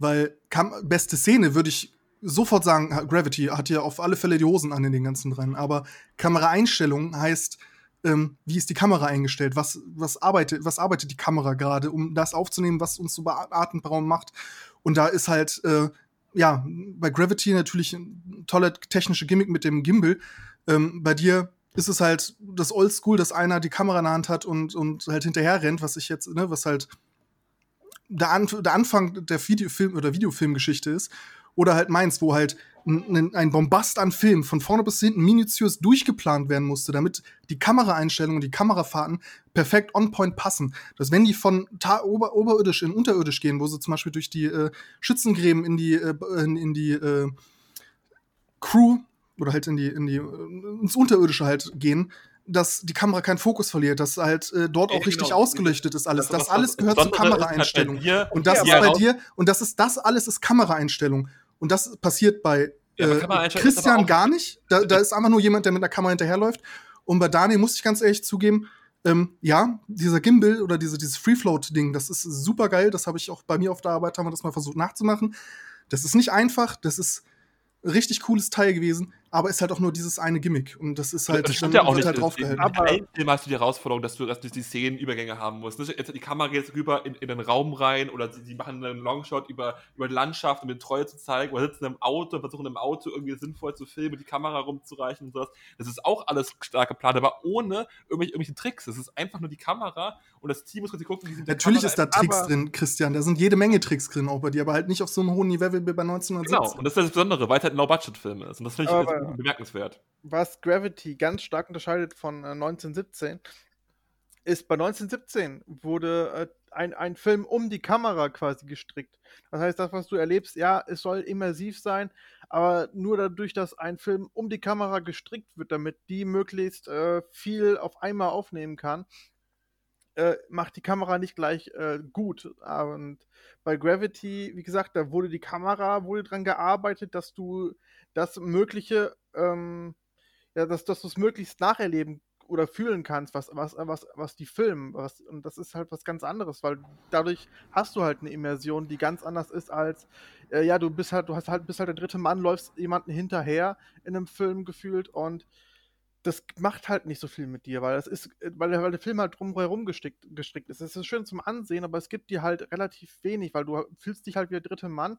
Weil Kam beste Szene würde ich sofort sagen, Gravity hat hier auf alle Fälle die Hosen an in den ganzen dran. Aber Kameraeinstellung heißt, ähm, wie ist die Kamera eingestellt? Was, was, arbeitet, was arbeitet die Kamera gerade, um das aufzunehmen, was uns so atemberaubend macht? Und da ist halt, äh, ja, bei Gravity natürlich ein toller technische Gimmick mit dem Gimbal. Ähm, bei dir ist es halt das Oldschool, dass einer die Kamera in der Hand hat und, und halt hinterher rennt, was ich jetzt, ne, was halt der, An der Anfang der Videofilm- oder Videofilmgeschichte ist. Oder halt meins, wo halt ein, ein Bombast an Film von vorne bis hinten minutiös durchgeplant werden musste, damit die Kameraeinstellungen und die Kamerafahrten perfekt on point passen. Dass wenn die von ober oberirdisch in unterirdisch gehen, wo sie zum Beispiel durch die äh, Schützengräben in die, äh, in, in die äh, Crew oder halt in die, in die, äh, ins Unterirdische halt gehen, dass die Kamera keinen Fokus verliert, dass halt äh, dort Ja, auch richtig genau. ausgeleuchtet ist alles. Das- Das, alles gehört zur halt Kameraeinstellung. dir- Und das Ja, ist bei dir, und das ist das alles ist Kameraeinstellung. Und das passiert bei Ja, äh, Christian gar nicht. Da, da ist einfach nur jemand, der mit einer Kamera hinterherläuft. Und bei Daniel muss ich ganz ehrlich zugeben, ähm, ja, dieser Gimbal oder diese, dieses Free-Float-Ding, das ist super geil. Das habe ich auch bei mir auf der Arbeit, haben wir das mal versucht nachzumachen. Das ist nicht einfach, das ist ein richtig cooles Teil gewesen. Aber ist halt auch nur dieses eine Gimmick. Und das ist halt, das stimmt ja auch nicht. halt draufgehalten. Aber- allen Filmen hast du die Herausforderung, dass du, dass du die Szenenübergänge haben musst. Jetzt die Kamera geht jetzt rüber in, in den Raum rein oder sie, sie machen einen Longshot über, über die Landschaft, um den Treue zu zeigen oder sitzen im Auto und versuchen im Auto irgendwie sinnvoll zu filmen, die Kamera rumzureichen und sowas. Das ist auch alles stark geplant, aber ohne irgendwelche, irgendwelche Tricks. Es ist einfach nur die Kamera und das Team muss quasi gucken, wie sie die Natürlich ist da Tricks drin, Christian. Da sind jede Menge Tricks drin, auch bei dir, aber halt nicht auf so einem hohen Niveau wie bei 1917. Genau, und das ist das Besondere, weil es halt ein Low-Budget-Film ist. Und das finde ich bemerkenswert. was Gravity ganz stark unterscheidet von äh, 1917, ist bei 1917 wurde äh, ein, ein Film um die Kamera quasi gestrickt. Das heißt, das, was du erlebst, ja, es soll immersiv sein, aber nur dadurch, dass ein Film um die Kamera gestrickt wird, damit die möglichst äh, viel auf einmal aufnehmen kann, äh, macht die Kamera nicht gleich äh, gut. Und bei Gravity, wie gesagt, da wurde die Kamera, wurde dran gearbeitet, dass du das Mögliche, ähm, ja, dass, dass du es möglichst nacherleben oder fühlen kannst, was, was, was, was die filmen. Was, und das ist halt was ganz anderes, weil dadurch hast du halt eine Immersion, die ganz anders ist als, äh, ja, du bist halt, du hast halt, bist halt der dritte Mann, läufst jemanden hinterher in einem Film gefühlt und das macht halt nicht so viel mit dir, weil das ist, weil, der- weil der Film halt drumherum gestrickt, gestrickt ist. Es ist schön zum Ansehen, aber es gibt dir halt relativ wenig, weil du fühlst dich halt wie der dritte Mann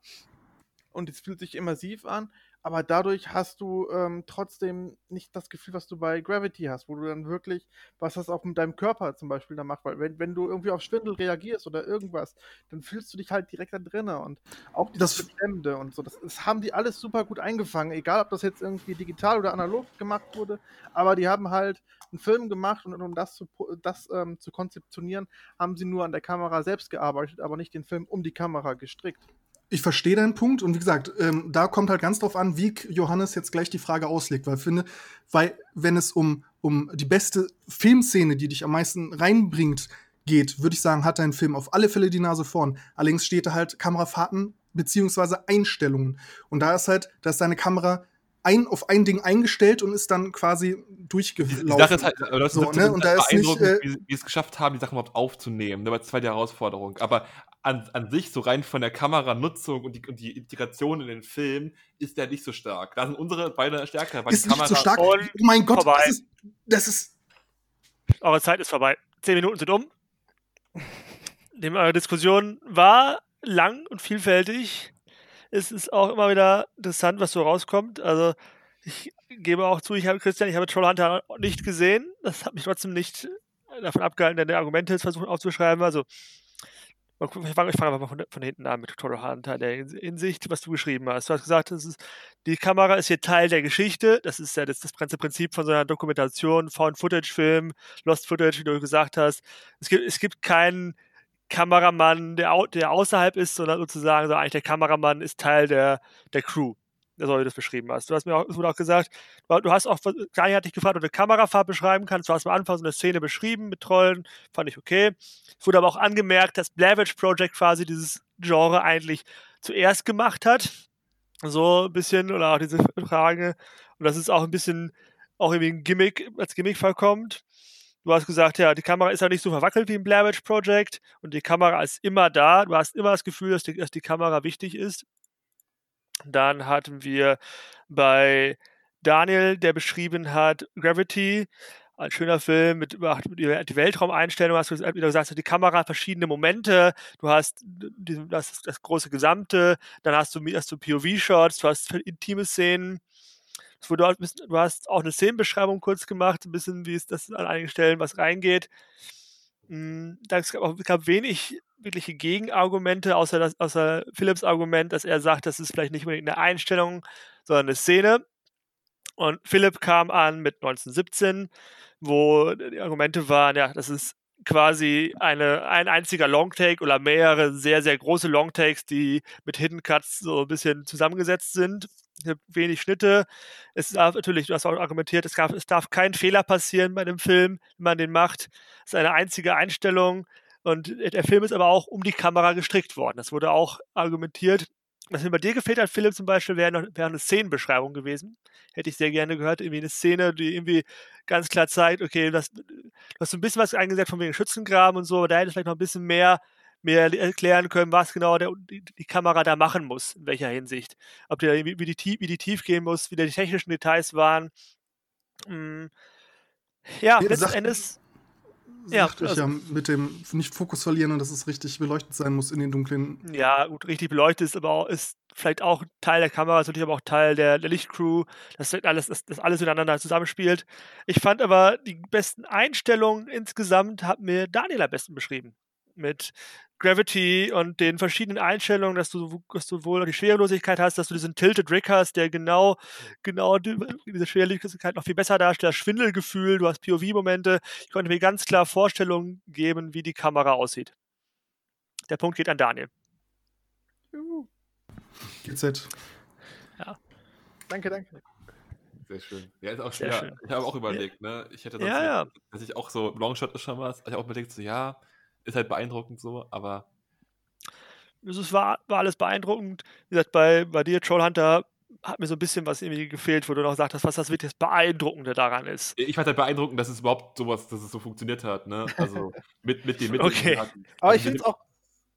und es fühlt sich immersiv an, aber dadurch hast du ähm, trotzdem nicht das Gefühl, was du bei Gravity hast, wo du dann wirklich, was das auch mit deinem Körper zum Beispiel da macht, weil wenn, wenn du irgendwie auf Schwindel reagierst oder irgendwas, dann fühlst du dich halt direkt da drinnen und auch Das- Beklemmende und so, das, das haben die alles super gut eingefangen, egal ob das jetzt irgendwie digital oder analog gemacht wurde, aber die haben halt einen Film gemacht und um das zu, das, ähm, zu konzeptionieren, haben sie nur an der Kamera selbst gearbeitet, aber nicht den Film um die Kamera gestrickt. Ich verstehe deinen Punkt und wie gesagt, ähm, da kommt halt ganz drauf an, wie Johannes jetzt gleich die Frage auslegt, weil ich finde, weil wenn es um, um die beste Filmszene, die dich am meisten reinbringt, geht, würde ich sagen, hat dein Film auf alle Fälle die Nase vorn. Allerdings steht da halt Kamerafahrten beziehungsweise Einstellungen. Und da ist halt, da ist deine Kamera ein, auf ein Ding eingestellt und ist dann quasi durchgelaufen. die Sache ist halt, das So, ist ne, und da ist nicht, beeindruckend, äh, wie, sie- es geschafft haben, die Sachen überhaupt aufzunehmen. Das war die Herausforderung. Aber an, an sich, so rein von der Kameranutzung und die, und die Integration in den Film, ist der nicht so stark. Da sind unsere beide stärker, weil ist die nicht Kamera. so stark. Und Oh mein Gott, vorbei. das ist, das ist Eure Zeit ist vorbei. Zehn Minuten sind um. Dem eure Diskussion war lang und vielfältig. Es ist auch immer wieder interessant, was so rauskommt. Also ich gebe auch zu, ich habe Christian, ich habe Trollhunter nicht gesehen. Das hat mich trotzdem nicht davon abgehalten, deine Argumente versuchen aufzuschreiben. Also mal gucken, ich fange einfach mal von, von hinten an mit Trollhunter, der Hinsicht, was du geschrieben hast. Du hast gesagt, ist, die Kamera ist hier Teil der Geschichte. Das ist ja das, das ganze Prinzip von so einer Dokumentation, Found-Footage-Film, Lost Footage, wie du gesagt hast. Es gibt, es gibt keinen Kameramann, der, der außerhalb ist, sondern sozusagen so eigentlich der Kameramann ist Teil der, der Crew. So wie du das beschrieben hast. Du hast mir auch, wurde auch gesagt, du hast auch, Daniel hat dich gefragt, ob du eine Kamerafahrt beschreiben kannst. Du hast am Anfang so eine Szene beschrieben mit Trollen, fand ich okay. Es wurde aber auch angemerkt, dass Witch Project quasi dieses Genre eigentlich zuerst gemacht hat. So ein bisschen, oder auch diese Frage. Und das ist auch ein bisschen, auch irgendwie ein Gimmick, als Gimmick vorkommt. Du hast gesagt, ja, die Kamera ist ja nicht so verwackelt wie im Blair Witch Project und die Kamera ist immer da. Du hast immer das Gefühl, dass die, dass die Kamera wichtig ist. Dann hatten wir bei Daniel, der beschrieben hat, Gravity, ein schöner Film mit, mit die Weltraumeinstellung, hast du wieder gesagt, die Kamera hat verschiedene Momente, du hast das, das große Gesamte, dann hast du, hast du POV-Shots, du hast intime Szenen, du hast auch eine Szenenbeschreibung kurz gemacht, ein bisschen, wie es das an einigen Stellen was reingeht. Mm, Da gab, es gab wenig wirkliche Gegenargumente, außer, das, außer Philips Argument, dass er sagt, das ist vielleicht nicht unbedingt eine Einstellung, sondern eine Szene. Und Philipp kam an mit 1917, wo die Argumente waren, ja, das ist quasi eine, ein einziger Longtake oder mehrere sehr, sehr große Longtakes, die mit Hidden Cuts so ein bisschen zusammengesetzt sind. Wenig Schnitte. Es darf natürlich, du hast auch argumentiert, es, gab, es darf kein Fehler passieren bei dem Film, wenn man den macht. Es ist eine einzige Einstellung. Und der Film ist aber auch um die Kamera gestrickt worden. Das wurde auch argumentiert. Was mir bei dir gefehlt hat, Philipp, zum Beispiel, wäre wäre eine Szenenbeschreibung gewesen. Hätte ich sehr gerne gehört. Irgendwie eine Szene, die irgendwie ganz klar zeigt, okay, das, du hast so ein bisschen was eingesetzt von wegen Schützengraben und so, aber da hätte es vielleicht noch ein bisschen mehr mir erklären können, was genau der, die, die, Kamera da machen muss, in welcher Hinsicht. Ob der, wie, wie, die, wie die tief gehen muss, wie die technischen Details waren. Hm. Ja, ja letzten Endes ja, also, ja, mit dem nicht Fokus verlieren und dass es richtig beleuchtet sein muss in den dunklen. Ja, gut, richtig beleuchtet ist aber auch, ist vielleicht auch Teil der Kamera, ist natürlich aber auch Teil der, der Lichtcrew, dass alles, dass, dass alles miteinander zusammenspielt. Ich fand aber die besten Einstellungen insgesamt hat mir Daniel am besten beschrieben. Mit Gravity und den verschiedenen Einstellungen, dass du, dass du wohl die Schwerelosigkeit hast, dass du diesen Tilted Rig hast, der genau, genau diese Schwerelosigkeit noch viel besser darstellt, das Schwindelgefühl, du hast POV-Momente. Ich konnte mir ganz klar Vorstellungen geben, wie die Kamera aussieht. Der Punkt geht an Daniel. Juhu. GZ. Ja. Danke, danke. Sehr schön. Ja, ist auch schwer. Ich habe auch überlegt, ne? Ich hätte ja, ja. dass ich auch so, Longshot ist schon was. Ich habe auch überlegt, so, ja, ist halt beeindruckend so, aber. Es war, war alles beeindruckend. Wie gesagt, bei, bei dir, Trollhunter, hat mir so ein bisschen was irgendwie gefehlt, wo du noch sagst, was das wirklich das Beeindruckende daran ist. Ich fand halt beeindruckend, dass es überhaupt sowas, dass es so funktioniert hat, ne? Also mit, mit den Mitteln. Okay. Aber ich finde es auch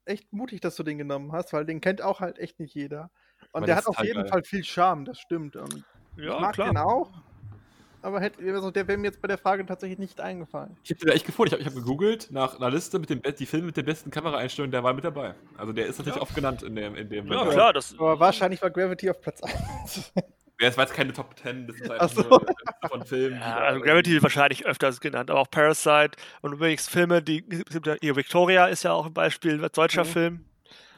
echt mutig, dass du den genommen hast, weil den kennt auch halt echt nicht jeder. Und der hat auf jeden geil. Fall viel Charme, das stimmt. Und ja, ich mag klar. den auch aber hätte, also der wäre mir jetzt bei der Frage tatsächlich nicht eingefallen. Ich habe den echt gefunden. Ich habe hab gegoogelt nach einer Liste mit dem die Filme mit den besten Kameraeinstellungen, der war mit dabei. Also der ist natürlich ja. oft genannt in dem. In dem ja, Moment. klar. Das aber wahrscheinlich war Gravity auf Platz 1. [laughs] Ja, es war jetzt keine Top 10, das ist einfach so. von Filmen. Ja, also Gravity wahrscheinlich öfters genannt, aber auch Parasite und übrigens Filme, die Victoria ist ja auch ein Beispiel, ein deutscher mhm. Film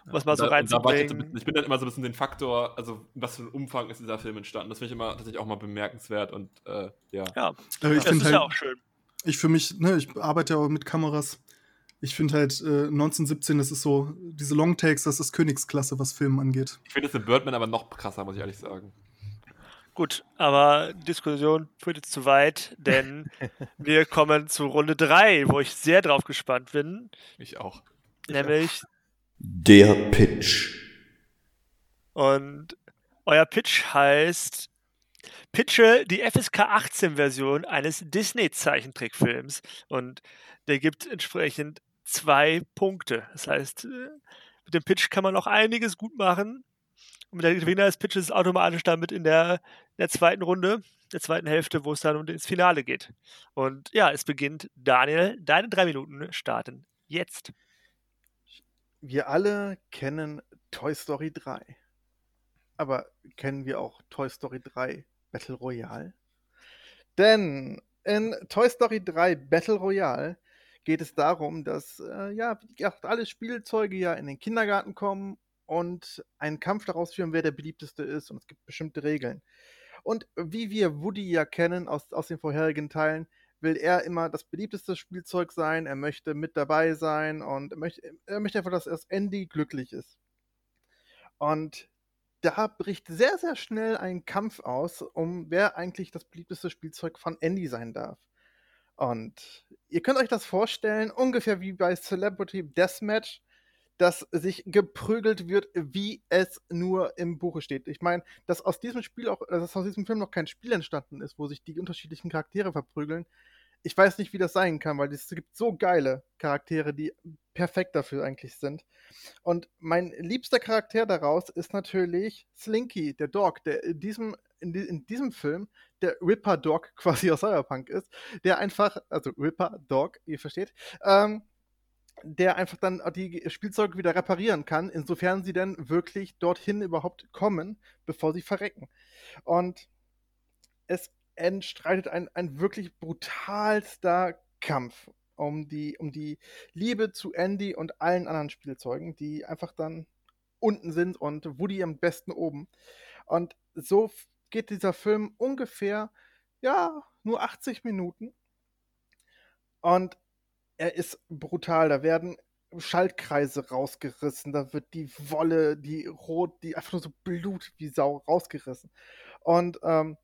was mal so reinzubringen. Ich bin dann immer so ein bisschen den Faktor, also was für ein Umfang ist dieser Film entstanden. Das finde ich immer tatsächlich auch mal bemerkenswert und äh, ja. Ja, also ich das ist halt, ja auch schön. Ich für mich, ne, ich arbeite ja auch mit Kameras. Ich finde halt äh, 1917, das ist so, diese Longtakes, das ist Königsklasse, was Filmen angeht. Ich finde es in Birdman aber noch krasser, muss ich ehrlich sagen. Gut, aber Diskussion führt jetzt zu weit, denn [laughs] wir kommen zu Runde 3, wo ich sehr drauf gespannt bin. Ich auch. Nämlich der Pitch. Und euer Pitch heißt Pitche die FSK 18 Version eines Disney Zeichentrickfilms und der gibt entsprechend zwei Punkte. Das heißt, äh, mit dem Pitch kann man noch einiges gut machen. Und der Gewinner des Pitches ist automatisch damit in der, in der zweiten Runde, der zweiten Hälfte, wo es dann ins Finale geht. Und ja, es beginnt. Daniel, deine drei Minuten starten jetzt wir alle kennen Toy Story 3. Aber kennen wir auch Toy Story 3 Battle Royale? Denn in Toy Story 3 Battle Royale geht es darum, dass äh, ja, alle Spielzeuge ja in den Kindergarten kommen und einen Kampf daraus führen, wer der beliebteste ist. Und es gibt bestimmte Regeln. Und wie wir Woody ja kennen aus, aus den vorherigen Teilen, will er immer das beliebteste Spielzeug sein, er möchte mit dabei sein und er möchte, er möchte einfach, dass erst Andy glücklich ist. Und da bricht sehr, sehr schnell ein Kampf aus, um wer eigentlich das beliebteste Spielzeug von Andy sein darf. Und ihr könnt euch das vorstellen, ungefähr wie bei Celebrity Deathmatch, dass sich geprügelt wird, wie es nur im Buche steht. Ich meine, dass aus diesem Spiel auch, dass aus diesem Film noch kein Spiel entstanden ist, wo sich die unterschiedlichen Charaktere verprügeln, ich weiß nicht, wie das sein kann, weil es gibt so geile Charaktere, die perfekt dafür eigentlich sind. Und mein liebster Charakter daraus ist natürlich Slinky, der Dog, der in diesem, in, die, in diesem Film der Ripper Dog [laughs] quasi aus Cyberpunk ist, der einfach, also Ripper Dog, ihr versteht, ähm, der einfach dann die Spielzeuge wieder reparieren kann, insofern sie denn wirklich dorthin überhaupt kommen, bevor sie verrecken. Und es entstreitet ein, ein wirklich brutalster Kampf um die, um die Liebe zu Andy und allen anderen Spielzeugen, die einfach dann unten sind und Woody am besten oben. Und so geht dieser Film ungefähr, ja, nur 80 Minuten. Und er ist brutal. Da werden Schaltkreise rausgerissen, da wird die Wolle, die rot, die einfach nur so Blut wie Sau rausgerissen. Und ähm,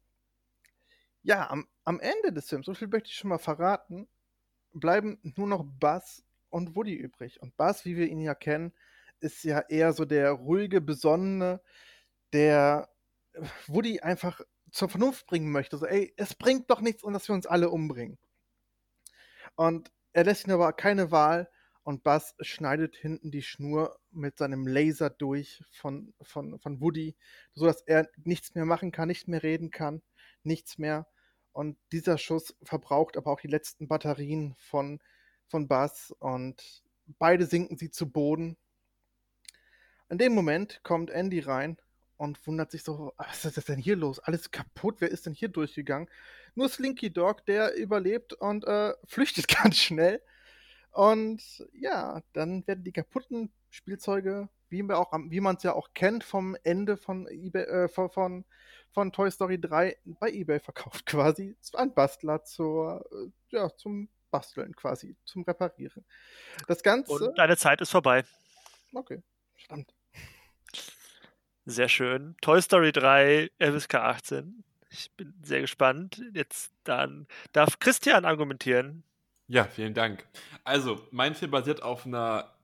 ja, am, am Ende des Films, so viel möchte ich schon mal verraten, bleiben nur noch Buzz und Woody übrig. Und Buzz, wie wir ihn ja kennen, ist ja eher so der ruhige, besonnene, der Woody einfach zur Vernunft bringen möchte. So, ey, es bringt doch nichts, und dass wir uns alle umbringen. Und er lässt ihn aber keine Wahl und Buzz schneidet hinten die Schnur mit seinem Laser durch von, von, von Woody, sodass er nichts mehr machen kann, nicht mehr reden kann, nichts mehr. Und dieser Schuss verbraucht aber auch die letzten Batterien von, von Buzz und beide sinken sie zu Boden. In dem Moment kommt Andy rein und wundert sich so, was ist denn hier los? Alles kaputt, wer ist denn hier durchgegangen? Nur Slinky Dog, der überlebt und äh, [laughs] flüchtet ganz schnell. Und ja, dann werden die kaputten Spielzeuge, wie, wir auch, wie man es ja auch kennt vom Ende von, eBay, äh, von, von, von, Toy Story 3 bei eBay verkauft [laughs] quasi an Bastler zur, äh, ja, zum Basteln quasi, zum Reparieren. Das Ganze. Und deine Zeit ist vorbei. Okay, stimmt. Sehr schön. Toy Story 3, FSK 18. Ich bin sehr gespannt. Jetzt dann darf Christian argumentieren. Ja, vielen Dank. Also, mein Film basiert auf einer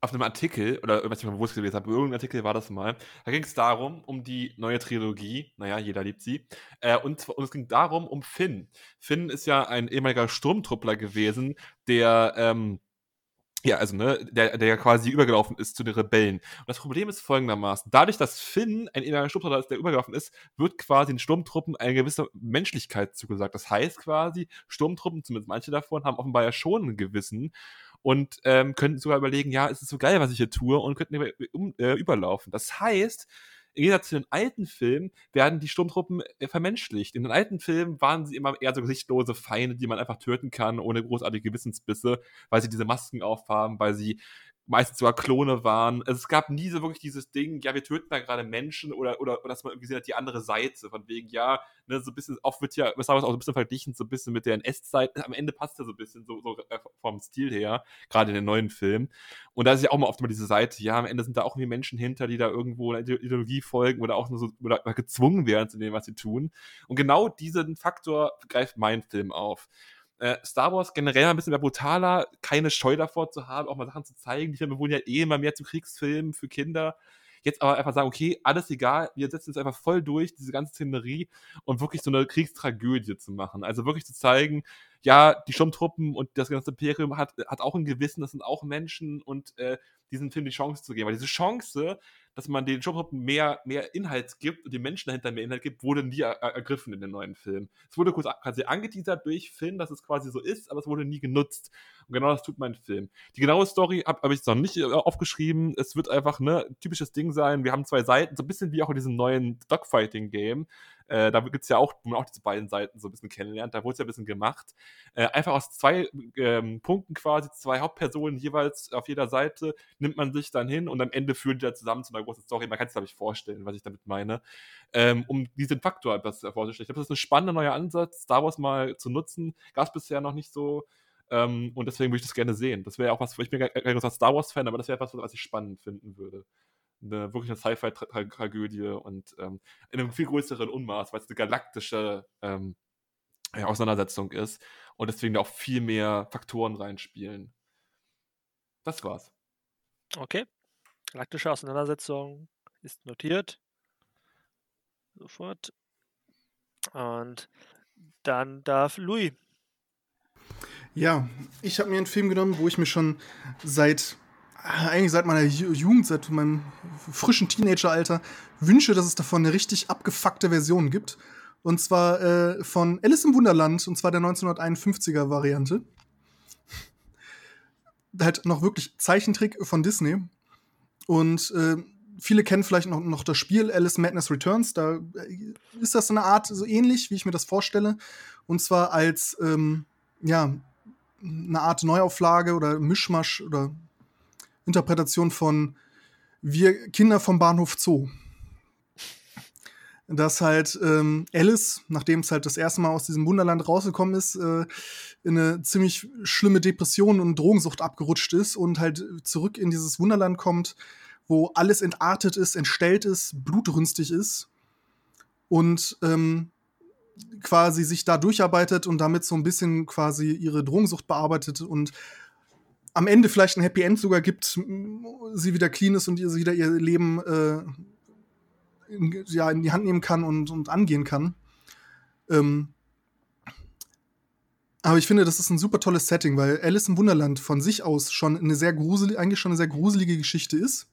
auf einem Artikel, oder wo ich es gelesen habe, irgendein Artikel war das mal. Da ging es darum, um die neue Trilogie, naja, jeder liebt sie. Äh, und, und, es ging darum, um Finn. Finn ist ja ein ehemaliger Sturmtruppler gewesen, der ähm, ja, also, ne, der, der quasi übergelaufen ist zu den Rebellen. Und das Problem ist folgendermaßen: Dadurch, dass Finn ein innerer Sturmtruppler ist, der übergelaufen ist, wird quasi den Sturmtruppen eine gewisse Menschlichkeit zugesagt. Das heißt quasi, Sturmtruppen, zumindest manche davon, haben offenbar ja schon ein Gewissen und ähm, könnten sogar überlegen, ja, ist es so geil, was ich hier tue, und könnten um, äh, überlaufen. Das heißt, im Gegensatz zu den alten Filmen werden die Sturmtruppen äh, vermenschlicht. In den alten Filmen waren sie immer eher so gesichtlose Feinde, die man einfach töten kann, ohne großartige Gewissensbisse, weil sie diese Masken aufhaben, weil sie meistens sogar Klone waren. Also es gab nie so wirklich dieses Ding, ja, wir töten da gerade Menschen oder, oder, oder dass man irgendwie sieht, die andere Seite, von wegen, ja, ne, so ein bisschen, oft wird ja, was auch so ein bisschen verglichen, so ein bisschen mit der NS-Zeit. Am Ende passt ja so ein bisschen so, so äh, vom Stil her, gerade in den neuen Filmen. Und da ist ja auch mal oft mal diese Seite, ja, am Ende sind da auch irgendwie Menschen hinter, die da irgendwo einer Ideologie folgen oder auch nur so oder gezwungen werden zu dem, was sie tun. Und genau diesen Faktor greift mein Film auf. Äh, Star Wars generell ein bisschen mehr brutaler, keine Scheu davor zu haben, auch mal Sachen zu zeigen. Die Filme wurden ja eh immer mehr zu Kriegsfilmen für Kinder. Jetzt aber einfach sagen, okay, alles egal, wir setzen uns einfach voll durch, diese ganze Szenerie und wirklich so eine Kriegstragödie zu machen. Also wirklich zu zeigen, ja, die Sturmtruppen und das ganze Imperium hat, hat auch ein Gewissen, das sind auch Menschen und äh, diesen Film die Chance zu geben. Weil diese Chance, dass man den Showgruppen mehr, mehr Inhalt gibt und den Menschen dahinter mehr Inhalt gibt, wurde nie er, ergriffen in den neuen Filmen. Es wurde kurz quasi angeteasert durch Finn, dass es quasi so ist, aber es wurde nie genutzt. Und genau das tut mein Film. Die genaue Story habe hab ich noch nicht äh, aufgeschrieben. Es wird einfach ne typisches Ding sein. Wir haben zwei Seiten, so ein bisschen wie auch in diesem neuen Dogfighting-Game. Äh, da gibt es ja auch, wo man auch diese beiden Seiten so ein bisschen kennenlernt. Da wurde es ja ein bisschen gemacht. Äh, einfach aus zwei ähm, Punkten quasi, zwei Hauptpersonen jeweils auf jeder Seite, nimmt man sich dann hin und am Ende führen die da zusammen zu einer großen Story. Man kann es, glaube ich, vorstellen, was ich damit meine. Ähm, um diesen Faktor etwas vorzustellen. Ich glaube, das ist ein spannender neuer Ansatz, Star Wars mal zu nutzen. Gab es bisher noch nicht so. Ähm, und deswegen würde ich das gerne sehen. Das wäre auch was, ich bin kein großer Star Wars-Fan, aber das wäre etwas, was ich spannend finden würde eine wirklich eine Sci-Fi-Tragödie und ähm, in einem viel größeren Unmaß, weil es eine galaktische ähm, Auseinandersetzung ist und deswegen da auch viel mehr Faktoren reinspielen. Das war's. Okay. Galaktische Auseinandersetzung ist notiert. Sofort. Und dann darf Louis. Ja, ich habe mir einen Film genommen, wo ich mir schon seit eigentlich seit meiner Jugend, seit meinem frischen Teenageralter, wünsche, dass es davon eine richtig abgefuckte Version gibt. Und zwar äh, von Alice im Wunderland, und zwar der 1951er Variante. halt noch wirklich Zeichentrick von Disney. Und äh, viele kennen vielleicht noch, noch das Spiel Alice Madness Returns. Da äh, ist das eine Art so ähnlich, wie ich mir das vorstelle. Und zwar als, ähm, ja, eine Art Neuauflage oder Mischmasch oder Interpretation von Wir Kinder vom Bahnhof Zoo. Dass halt ähm, Alice, nachdem es halt das erste Mal aus diesem Wunderland rausgekommen ist, äh, in eine ziemlich schlimme Depression und Drogensucht abgerutscht ist und halt zurück in dieses Wunderland kommt, wo alles entartet ist, entstellt ist, blutrünstig ist und ähm, quasi sich da durcharbeitet und damit so ein bisschen quasi ihre Drogensucht bearbeitet und am Ende vielleicht ein Happy End sogar gibt, sie wieder clean ist und ihr wieder ihr Leben äh, in, ja, in die Hand nehmen kann und, und angehen kann. Ähm, Aber ich finde, das ist ein super tolles Setting, weil Alice im Wunderland von sich aus schon eine sehr gruselige, eigentlich schon eine sehr gruselige Geschichte ist.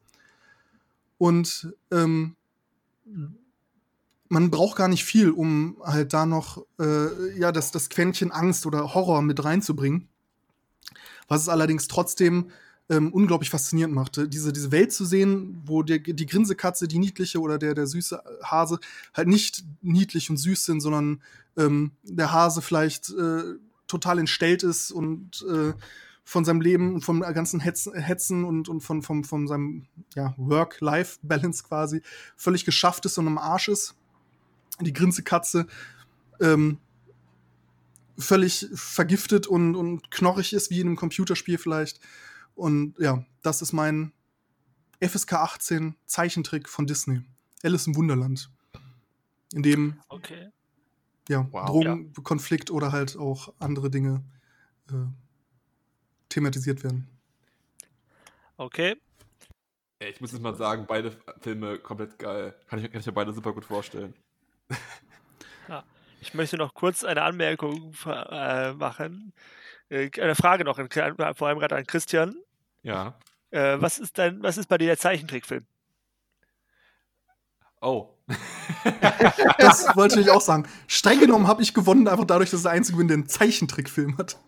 Und ähm, man braucht gar nicht viel, um halt da noch äh, ja, das, das Quäntchen Angst oder Horror mit reinzubringen. Was es allerdings trotzdem ähm, unglaublich faszinierend machte. Diese, diese Welt zu sehen, wo der, die Grinsekatze, die niedliche oder der, der süße Hase halt nicht niedlich und süß sind, sondern ähm, der Hase vielleicht äh, total entstellt ist und äh, von seinem Leben und vom ganzen Hetzen, Hetzen und, und von, von, von seinem ja, Work-Life-Balance quasi völlig geschafft ist und am Arsch ist. Die Grinsekatze ähm, völlig vergiftet und, und knorrig ist, wie in einem Computerspiel vielleicht. Und ja, das ist mein FSK 18 Zeichentrick von Disney. Alice im Wunderland. In dem Okay. ja, Wow. Drogenkonflikt oder halt auch andere Dinge äh, thematisiert werden. Okay. Ich muss jetzt mal sagen, beide Filme komplett geil. Kann ich, kann ich mir beide super gut vorstellen. Ich möchte noch kurz eine Anmerkung äh, machen. Äh, eine Frage noch, in, vor allem gerade an Christian. Ja. Äh, was, ist dein, was ist bei dir der Zeichentrickfilm? Oh. Das wollte ich auch sagen. Streng genommen habe ich gewonnen, einfach dadurch, dass der einzige bin, der einen Zeichentrickfilm hat.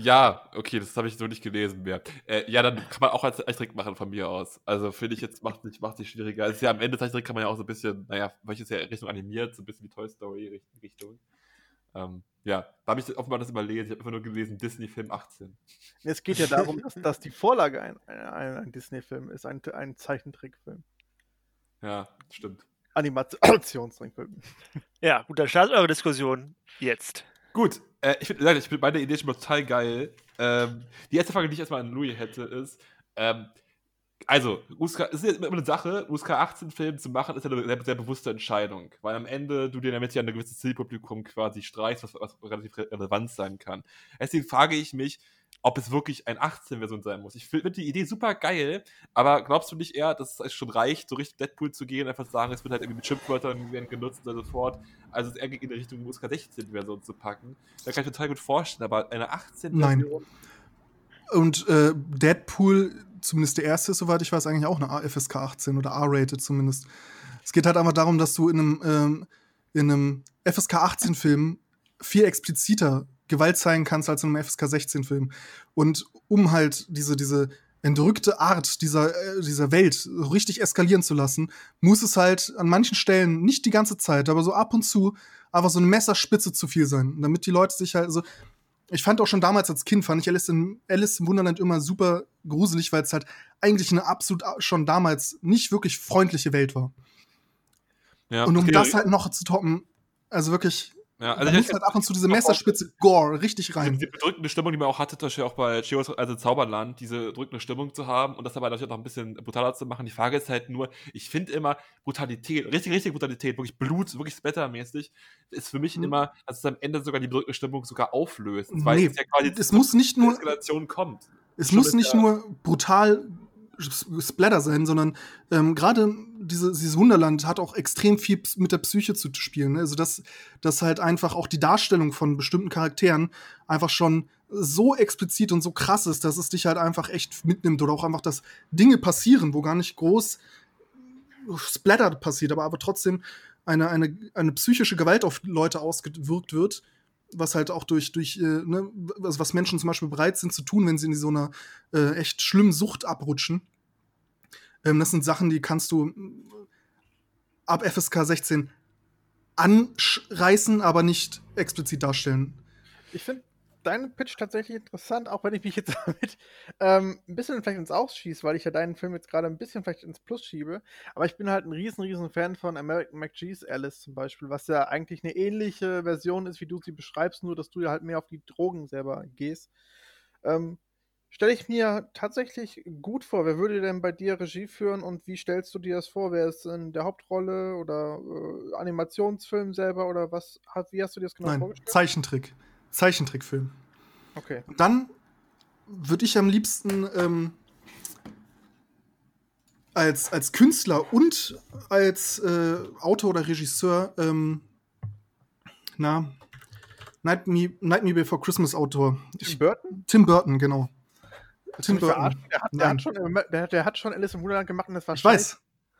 Ja, okay, das habe ich so nicht gelesen mehr. Äh, ja, dann kann man auch als Zeichentrick machen von mir aus. Also finde ich jetzt, macht nicht, macht nicht schwieriger. Es ist ja am Ende Zeichentrick kann man ja auch so ein bisschen, naja, welches ja Richtung animiert, so ein bisschen wie Toy Story Richtung. Ähm, ja, da habe ich offenbar das überlesen. Ich habe einfach nur gelesen, Disney-Film 18. Es geht ja darum, dass, dass die Vorlage ein, ein, ein Disney-Film ist, ein, ein Zeichentrickfilm. Ja, stimmt. Animationstrickfilm. Ja, gut, dann startet eure Diskussion jetzt. Gut, äh, ich finde ich find meine Idee schon total geil. Ähm, die erste Frage, die ich erstmal an Louis hätte, ist, ähm, also, USK, es ist immer eine Sache, USK 18-Film zu machen, ist ja eine sehr, sehr bewusste Entscheidung, weil am Ende du dir damit ja ein gewisses Zielpublikum quasi streichst, was, was relativ re- relevant sein kann. Deswegen frage ich mich, ob es wirklich ein 18-Version sein muss. Ich finde die Idee super geil, aber glaubst du nicht eher, dass es schon reicht, so richtig Deadpool zu gehen, einfach zu sagen, es wird halt irgendwie mit Schimpfwörtern werden genutzt und so fort, also es eher in Richtung USK 16-Version zu packen? Da kann ich mir total gut vorstellen, aber eine 18-Version. Und äh, Deadpool, zumindest der erste, ist, soweit ich weiß, eigentlich auch eine FSK 18 oder R-rated zumindest. Es geht halt einfach darum, dass du in einem, ähm, in einem FSK 18-Film viel expliziter Gewalt zeigen kannst als in einem FSK 16-Film. Und um halt diese, diese entrückte Art dieser, äh, dieser Welt so richtig eskalieren zu lassen, muss es halt an manchen Stellen, nicht die ganze Zeit, aber so ab und zu, einfach so eine Messerspitze zu viel sein. Damit die Leute sich halt, also ich fand auch schon damals als Kind, fand ich Alice, in, Alice im Wunderland immer super gruselig, weil es halt eigentlich eine absolut schon damals nicht wirklich freundliche Welt war. Ja, Und um okay, das halt noch zu toppen, also wirklich, ja, da also muss ich, halt ab und zu diese auch- Messerspitze Gore richtig rein. die bedrückende Stimmung, die man auch hatte, zum Beispiel auch bei Chios, also Zauberland, diese drückende Stimmung zu haben und das aber natürlich noch ein bisschen brutaler zu machen. Die Frage ist halt nur, ich finde immer Brutalität, richtig, richtig Brutalität, wirklich Blut, wirklich splattermäßig, ist für mich Mhm. immer, dass es am Ende sogar die bedrückende Stimmung sogar auflöst. Weil Nee, es ja quasi es muss nicht nur, Eskalation kommt. Es Schon muss nicht nur brutal Splatter sein, sondern ähm, gerade diese, dieses Wunderland hat auch extrem viel mit der Psyche zu spielen. Ne? Also dass, dass halt einfach auch die Darstellung von bestimmten Charakteren einfach schon so explizit und so krass ist, dass es dich halt einfach echt mitnimmt oder auch einfach, dass Dinge passieren, wo gar nicht groß Splatter passiert, aber, aber trotzdem eine, eine, eine psychische Gewalt auf Leute ausgewirkt wird, was halt auch durch, durch äh, ne, was, Menschen zum Beispiel bereit sind zu tun, wenn sie in so einer äh, echt schlimmen Sucht abrutschen. Ähm, das sind Sachen, die kannst du mm, ab FSK 16 anreißen, aber nicht explizit darstellen. Ich finde deinen Pitch tatsächlich interessant, auch wenn ich mich jetzt [laughs] damit ähm, ein bisschen vielleicht ins Ausschieße, weil ich ja deinen Film jetzt gerade ein bisschen vielleicht ins Plus schiebe. Aber ich bin halt ein riesen, riesen Fan von American McGee's Alice zum Beispiel, was ja eigentlich eine ähnliche Version ist, wie du sie beschreibst, nur dass du ja halt mehr auf die Drogen selber gehst. Ähm, Stelle ich mir tatsächlich gut vor. Wer würde denn bei dir Regie führen und wie stellst du dir das vor? Wer ist in der Hauptrolle oder äh, Animationsfilm selber oder was? Wie hast du dir das genau Nein, vorgestellt? Zeichentrick. Zeichentrickfilm. Okay. Und dann würde ich am liebsten ähm, als, als Künstler und als äh, Autor oder Regisseur, ähm, na, Night Me, Night Me Before Christmas Autor. Tim Burton? Tim Burton, genau. Tim Burton. Der hat, der, hat schon, der, der hat schon Alice im Wunderland gemacht und das war Ich weiß.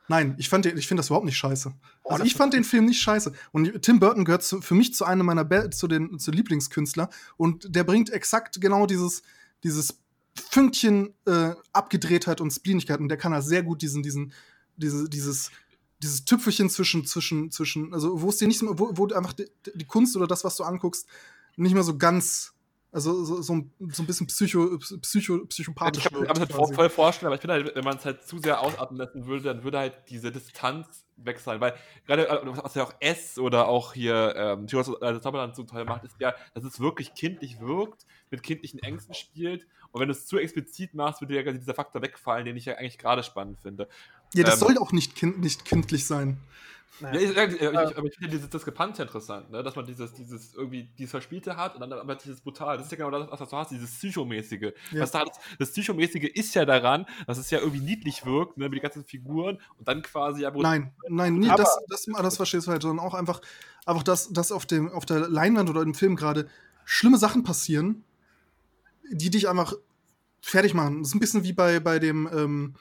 Nein, ich fand den, ich finde das überhaupt nicht scheiße. Oh, also ich fand den Film nicht scheiße. Und Tim Burton gehört zu, für mich zu einem meiner Be zu den zu Lieblingskünstler und der bringt exakt genau dieses dieses Fünkchen äh, Abgedrehtheit und Spleenigkeit und der kann halt sehr gut diesen diesen diese, dieses dieses Tüpfelchen zwischen zwischen zwischen also wo es dir nicht wo, wo einfach die, die Kunst oder das was du anguckst nicht mehr so ganz also so, so, ein- so ein bisschen psycho, psycho, psychopathisch Ich kann mir das quasi. voll vorstellen, aber ich finde halt, wenn man es halt zu sehr ausatmen lassen würde, dann würde halt diese Distanz weg sein. Weil gerade, äh, was ja auch S oder auch hier ähm, Tyros äh, Zauberland so toll macht, ist ja, dass es wirklich kindlich wirkt, mit kindlichen Ängsten spielt. Und wenn du es zu explizit machst, würde ja dieser Faktor wegfallen, den ich ja eigentlich gerade spannend finde. Ja, das ähm, soll auch nicht, kind, nicht kindlich sein. Ja, ich, ich, ich, aber ich finde diese Diskrepanz ja interessant, ne? dass man dieses, dieses irgendwie dieses Verspielte hat und dann aber dieses Brutal. Das ist ja genau das, was du hast, dieses Psychomäßige. Ja. Was da, das, das Psychomäßige ist ja daran, dass es ja irgendwie niedlich wirkt, ne, mit den ganzen Figuren und dann quasi ja brutal. Nein, nein, nie, Aber- das, das, das verstehst du halt, sondern auch einfach, einfach dass, dass auf, dem, auf der Leinwand oder im Film gerade schlimme Sachen passieren, die dich einfach fertig machen. Das ist ein bisschen wie bei, bei dem ähm,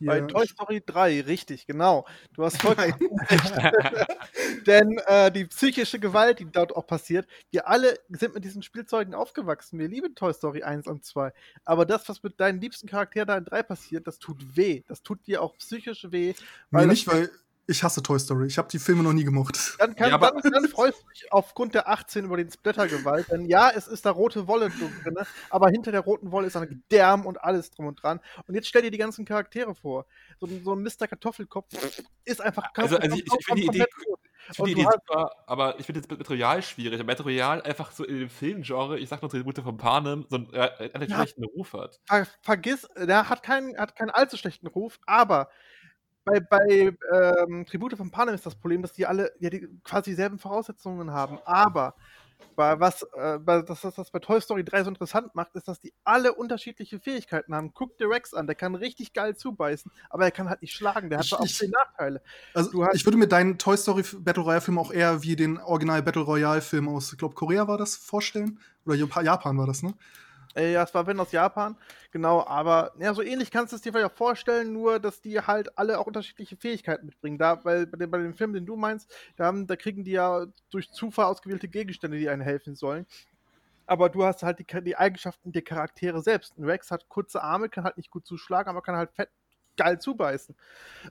hier- Bei Toy Story 3, richtig, genau. Du hast vollkommen [laughs] recht. [laughs] Denn äh, die psychische Gewalt, die dort auch passiert, wir alle sind mit diesen Spielzeugen aufgewachsen. Wir lieben Toy Story 1 und 2. Aber das, was mit deinen liebsten Charakteren da in 3 passiert, das tut weh. Das tut dir auch psychisch weh. Nee, das- nicht, weil ich hasse Toy Story. Ich habe die Filme noch nie gemocht. Dann, kann, Ja, aber- dann, dann [laughs] freust du dich aufgrund der 18 über den Splattergewalt. Denn ja, es ist da rote Wolle drin, aber hinter der roten Wolle ist dann Gedärm und alles drum und dran. Und jetzt stell dir die ganzen Charaktere vor. So, ein- so ein Mr. Kartoffelkopf ist einfach Also- also ich- ich finde die Idee-. Ich finde Und die Idee super, aber ich finde das Material schwierig. Material einfach so in dem Filmgenre, ich sag nur Tribute von Panem, so einen äh, relativ Ja. schlechten Ruf hat. Ver vergiss, der hat keinen, hat keinen allzu schlechten Ruf, aber bei, bei ähm, Tribute von Panem ist das Problem, dass die alle ja, die quasi dieselben Voraussetzungen haben. Aber bei was, äh, das, das, was bei Toy Story 3 so interessant macht, ist, dass die alle unterschiedliche Fähigkeiten haben. Guck dir Rex an, der kann richtig geil zubeißen, aber er kann halt nicht schlagen. Der hat Ich- so auch zehn Nachteile. Also, Du hast- ich würde mir deinen Toy Story Battle Royale Film auch eher wie den Original Battle Royale Film aus, ich glaube, Korea war das, vorstellen. Oder Jap- Japan war das, ne? Äh, ja, es war wenn aus Japan, genau, aber ja, so ähnlich kannst du es dir vielleicht auch vorstellen, nur dass die halt alle auch unterschiedliche Fähigkeiten mitbringen. Da, weil bei dem, bei dem Film, den du meinst, da, haben, da kriegen die ja durch Zufall ausgewählte Gegenstände, die einen helfen sollen. Aber du hast halt die, die Eigenschaften der Charaktere selbst. Ein Rex hat kurze Arme, kann halt nicht gut zuschlagen, aber kann halt fett geil zubeißen.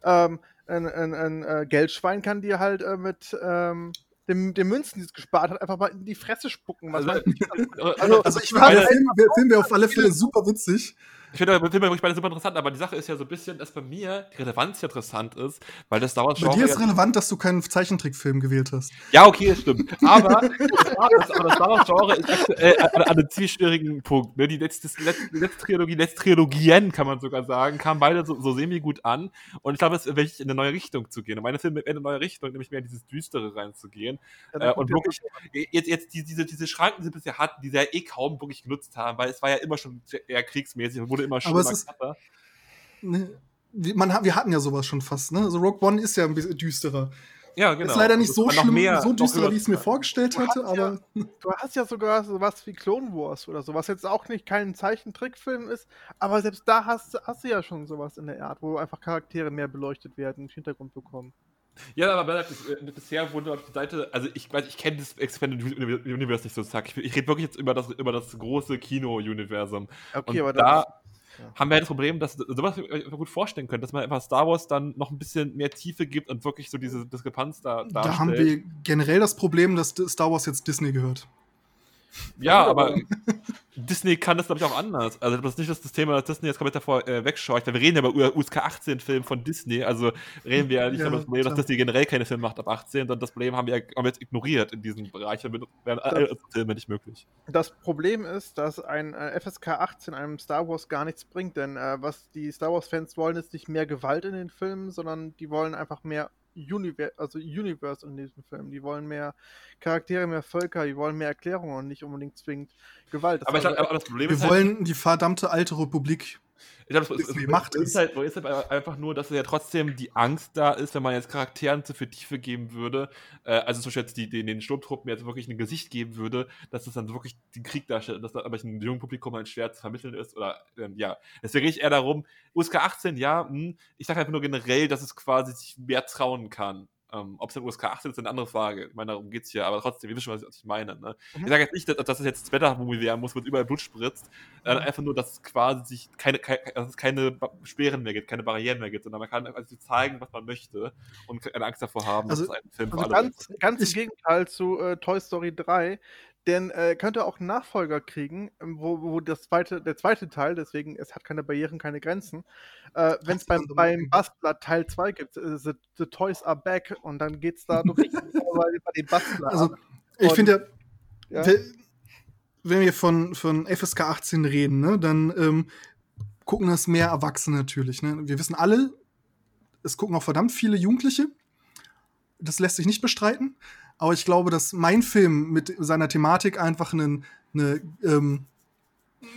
Ähm, ein, ein, ein äh, Geldschwein kann dir halt äh, mit ähm, dem, den Münzen, die es gespart hat, einfach mal in die Fresse spucken. Was Also, man- [laughs] also, Also, ich hast der Film, der Film wäre auf alle Fälle super witzig. Ich finde den Film wirklich beide super interessant, aber die Sache ist ja so ein bisschen, dass bei mir die Relevanz ja interessant ist, weil das dauert Bei dir ist relevant, dass du keinen Zeichentrickfilm gewählt hast. Ja, okay, das stimmt. Aber das, das, aber das Star Wars-Genre ist aktuell an, an einem ziemlich schwierigen Punkt. Ne? Die letzte, letzte, letzte Trilogie, letzte Trilogien, kann man sogar sagen, kamen beide so, so semi-gut an. Und ich glaube, es ist wirklich in eine neue Richtung zu gehen. Und meine Filme in eine neue Richtung, nämlich mehr in dieses Düstere reinzugehen. Ja, Äh, und ja- wirklich, jetzt, jetzt die, diese, diese Schranken, die sie bisher hatten, die sie ja eh kaum wirklich genutzt haben, weil es war ja immer schon eher kriegsmäßig und wurde immer ist- krasser. Ne? Wir, man, hat- wir hatten ja sowas schon fast, ne? Also Rogue One ist ja ein bisschen düsterer. ja, genau. Ist leider nicht Das so schlimm, mehr- so höher- wie ich es mir vorgestellt hatte, ja- aber Du hast ja sogar sowas wie Clone Wars oder so, was jetzt auch nicht kein Zeichentrickfilm ist, aber selbst da hast, du- hast du ja schon sowas in der Art, wo einfach Charaktere mehr beleuchtet werden, im Hintergrund bekommen. Ja, aber äh, bisher wurde auf die Seite, also ich weiß, ich kenne das Expanded Uni- Universe nicht so zack. Ich, ich rede wirklich jetzt über das, über das große Kino-Universum. Okay, Und aber da ja. haben wir halt das Problem, dass sowas ich mir gut vorstellen könnte, dass man einfach Star Wars dann noch ein bisschen mehr Tiefe gibt und wirklich so diese Diskrepanz da darstellt. da haben wir generell das Problem, dass Star Wars jetzt Disney gehört. Ja, aber Disney kann das, glaube ich, auch anders. Also, das ist nicht das, das Thema, dass Disney jetzt komplett davor äh, wegscheucht. Wir reden ja über USK 18-Film von Disney. Also reden wir ja nicht Ja, über das Problem, dass klar. Disney generell keine Filme macht ab 18, sondern das Problem haben wir, ja- jetzt ignoriert in diesem Bereich. Damit wären alle Filme nicht möglich. das Problem ist, dass ein äh, FSK 18 einem Star Wars gar nichts bringt, denn äh, was die Star Wars-Fans wollen, ist nicht mehr Gewalt in den Filmen, sondern die wollen einfach mehr Univer also Universe in diesen Filmen. Die wollen mehr Charaktere, mehr Völker, die wollen mehr Erklärungen und nicht unbedingt zwingend Gewalt. Das Aber, ich glaub, aber das Problem Wir ist halt, wollen die verdammte alte Republik Ich glaube, es, es, macht es. Ist halt, ist halt einfach nur, dass ja trotzdem die Angst da ist, wenn man jetzt Charakteren zu viel Tiefe geben würde, äh, also zum Beispiel jetzt die, die, den Sturmtruppen jetzt wirklich ein Gesicht geben würde, dass es dann wirklich den Krieg darstellt, dass das aber ein jungen Publikum halt schwer zu vermitteln ist oder ähm, ja. Deswegen ich eher darum, USK 18, ja, mh, hm, ich sage einfach nur generell, dass es quasi sich mehr trauen kann. Ähm, Ob es in USK 18 ist, ist eine andere Frage. Ich meine, darum geht es hier, aber trotzdem, wir wissen schon, was ich meine. Ne? Mhm. Ich sage jetzt nicht, dass, dass es jetzt Splatter-Movie werden muss, wo es überall Blut spritzt. Äh, mhm. einfach nur, dass es quasi sich keine, keine, dass es keine Sperren mehr gibt, keine Barrieren mehr gibt, sondern man kann also zeigen, was man möchte und keine Angst davor haben, also, dass es ein Film also ganz, ganz im Gegenteil zu äh, Toy Story 3, denn äh, könnte auch einen Nachfolger kriegen, ähm, wo, wo das zweite, der zweite Teil, deswegen es hat keine Barrieren, keine Grenzen, äh, wenn es beim, beim Bastler Teil 2 gibt, äh, the, the, Toys are back und dann geht es da [laughs] bei den Bastler Also ich finde ja, ja, wenn wir von, von FSK 18 reden, ne, dann ähm, gucken das mehr Erwachsene natürlich. Ne? Wir wissen alle, es gucken auch verdammt viele Jugendliche. Das lässt sich nicht bestreiten. Aber ich glaube, dass mein Film mit seiner Thematik einfach einen, eine, ähm,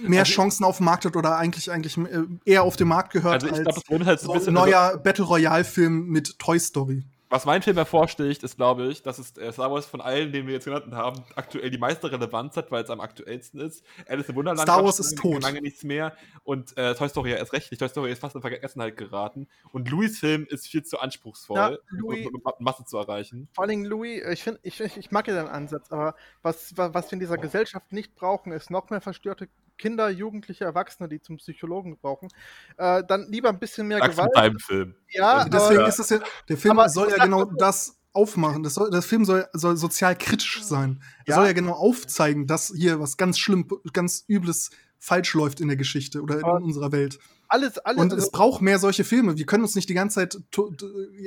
mehr also, Chancen auf dem Markt hat oder eigentlich eigentlich äh, eher auf dem Markt gehört also als glaub, halt so ein bisschen neuer also Battle Royale Film mit Toy Story was mein Film hervorsticht, ist, glaube ich, dass es äh, Star Wars von allen, den wir jetzt genannt haben, aktuell die meiste Relevanz hat, weil es am aktuellsten ist. Alice im Wunderland Star Wars ist tot. lange nichts mehr. Und äh, Toy Story ja erst recht nicht. Toy Story ist fast in Vergessenheit geraten. Und Louis Film ist viel zu anspruchsvoll, ja, Louis, um, um, Masse zu erreichen. Vor allem Louis, ich, find, ich, ich, ich mag ja deinen Ansatz, aber was, was wir in dieser Gesellschaft nicht brauchen, ist noch mehr verstörte Kinder, Jugendliche, Erwachsene, die zum Psychologen brauchen, äh, dann lieber ein bisschen mehr Sag's Gewalt. Mit Film. Ja, also deswegen aber, ist das ja, der Film soll ja genau das aufmachen. Das, soll, das Film soll, soll sozial kritisch sein. Er ja. soll ja genau aufzeigen, dass hier was ganz schlimm, ganz übles falsch läuft in der Geschichte oder in Aber unserer Welt. Alles, alles. Und es braucht mehr solche Filme. Wir können uns nicht die ganze Zeit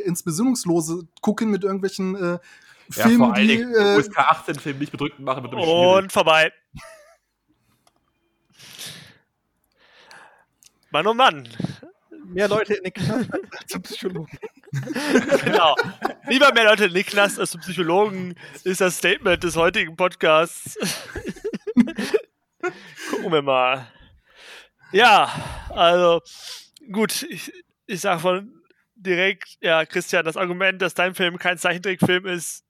ins Besinnungslose gucken mit irgendwelchen äh, Filmen, ja, vor allen die. Äh, USK 18-Film nicht bedrückt machen mit Und vorbei. Mann, oh Mann mehr Leute in den Knast als zum Psychologen. [laughs] genau. Lieber mehr Leute in den Knast als zum Psychologen ist das Statement des heutigen Podcasts. [laughs] Gucken wir mal. Ja, also gut, ich, ich sage von direkt, ja, Christian, das Argument, dass dein Film kein Zeichentrickfilm ist,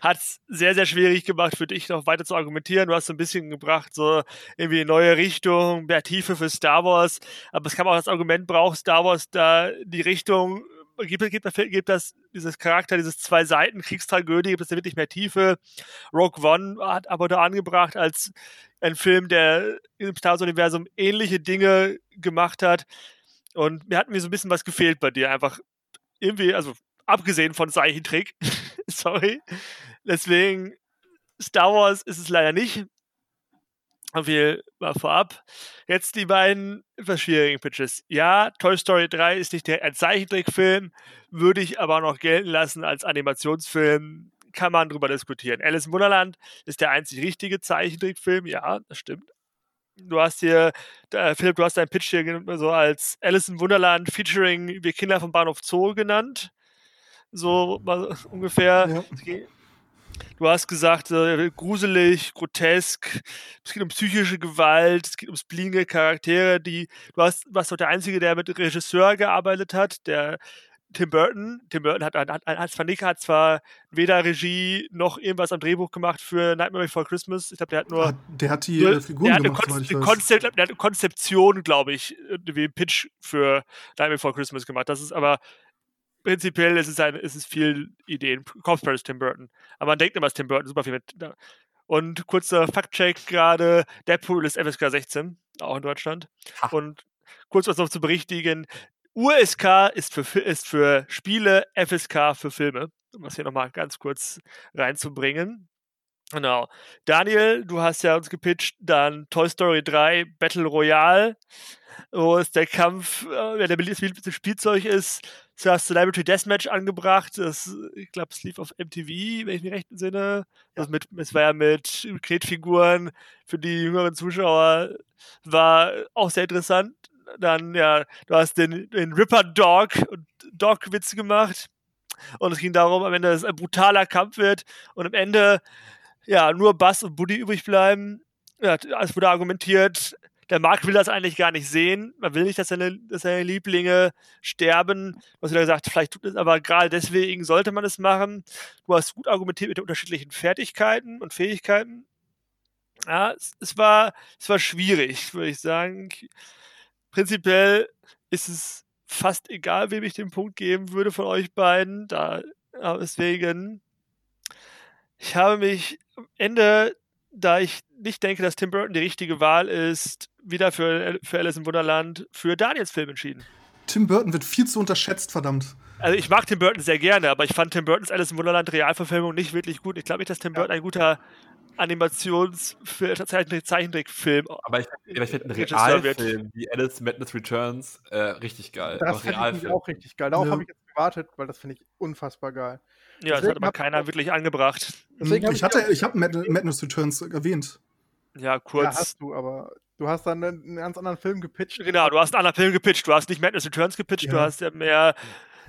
hat es sehr, sehr schwierig gemacht für dich noch weiter zu argumentieren. Du hast so ein bisschen gebracht, so irgendwie neue Richtung, mehr Tiefe für Star Wars. Aber es kann auch das Argument, braucht Star Wars da die Richtung, gibt, gibt, gibt das, dieses Charakter, dieses zwei Seiten Kriegstragödie, gibt es da wirklich mehr Tiefe. Rogue One hat aber da angebracht als ein Film, der im Star Wars-Universum ähnliche Dinge gemacht hat. Und mir hat mir so ein bisschen was gefehlt bei dir. Einfach irgendwie, also abgesehen von Zeichentrick, [laughs] sorry, Deswegen, Star Wars ist es leider nicht. So viel mal vorab. Jetzt die beiden etwas schwierigen Pitches. Ja, Toy Story 3 ist nicht direkt ein Zeichentrickfilm, würde ich aber noch gelten lassen als Animationsfilm. Kann man drüber diskutieren. Alice im Wunderland ist der einzig richtige Zeichentrickfilm. Ja, das stimmt. Du hast hier, äh, Philipp, du hast deinen Pitch hier so als Alice im Wunderland featuring Wir Kinder vom Bahnhof Zoo genannt. So ungefähr. Ja. Du hast gesagt, äh, gruselig, grotesk, es geht um psychische Gewalt, es geht um splinge Charaktere, die, du hast, warst doch der Einzige, der mit Regisseur gearbeitet hat, der Tim Burton. Tim Burton hat, hat, hat, Van Nick hat zwar weder Regie noch irgendwas am Drehbuch gemacht für Nightmare Before Christmas. Ich glaube, der hat nur. Der hat die Figuren der hat gemacht, Konzept, der hat eine Konzeption, glaube ich, wie ein Pitch für Nightmare Before Christmas gemacht. Das ist aber prinzipiell ist es, ein, ist es viel Ideen. Ist Tim Burton. Aber man denkt immer, dass Tim Burton super viel mit. Und kurzer Fact-Check gerade: Deadpool ist FSK 16, auch in Deutschland. Ha. Und kurz was noch zu berichtigen: USK ist für, ist für Spiele, FSK für Filme. Um das hier nochmal ganz kurz reinzubringen. Genau. Daniel, du hast ja uns gepitcht, dann Toy Story 3 Battle Royale, wo es der Kampf, äh, der beliebteste Spielzeug ist, Du hast Celebrity Deathmatch angebracht. Das, ich glaube, es lief auf MTV, wenn ich mich recht entsinne. Das mit, es war ja mit Knetfiguren für die jüngeren Zuschauer. War auch sehr interessant. Dann, ja, du hast den, den Ripper Dog und Dog-Witze gemacht. Und es ging darum, am Ende, dass es ein brutaler Kampf wird und am Ende, ja, nur Bass und Buddy übrig bleiben. Ja, es wurde argumentiert, der Markt will das eigentlich gar nicht sehen. Man will nicht, dass seine, dass seine Lieblinge sterben. Du hast wieder gesagt, vielleicht tut es, aber gerade deswegen sollte man es machen. Du hast gut argumentiert mit den unterschiedlichen Fertigkeiten und Fähigkeiten. Ja, es, es war, es war schwierig, würde ich sagen. Prinzipiell ist es fast egal, wem ich den Punkt geben würde von euch beiden. Da, deswegen, ich habe mich am Ende da ich nicht denke, dass Tim Burton die richtige Wahl ist, wieder für, für Alice im Wunderland für Daniels Film entschieden. Tim Burton wird viel zu unterschätzt, verdammt. Also ich mag Tim Burton sehr gerne, aber ich fand Tim Burtons Alice im Wunderland Realverfilmung nicht wirklich gut. Ich glaube nicht, dass Tim Burton ein guter Animations- Zeichentrickfilm. Aber ich, ich finde einen Realfilm wie Alice Madness Returns äh, richtig geil. Das finde ich auch richtig geil. Darauf ja. habe ich jetzt gewartet, weil das finde ich unfassbar geil. Ja, das hat aber keiner wirklich angebracht. Deswegen ich, hatte, ich habe Madness Returns erwähnt. Ja, kurz. Ja, hast du, aber du hast dann einen ganz anderen Film gepitcht. Genau, du hast einen anderen Film gepitcht. Du hast nicht Madness Returns gepitcht, ja. du hast ja mehr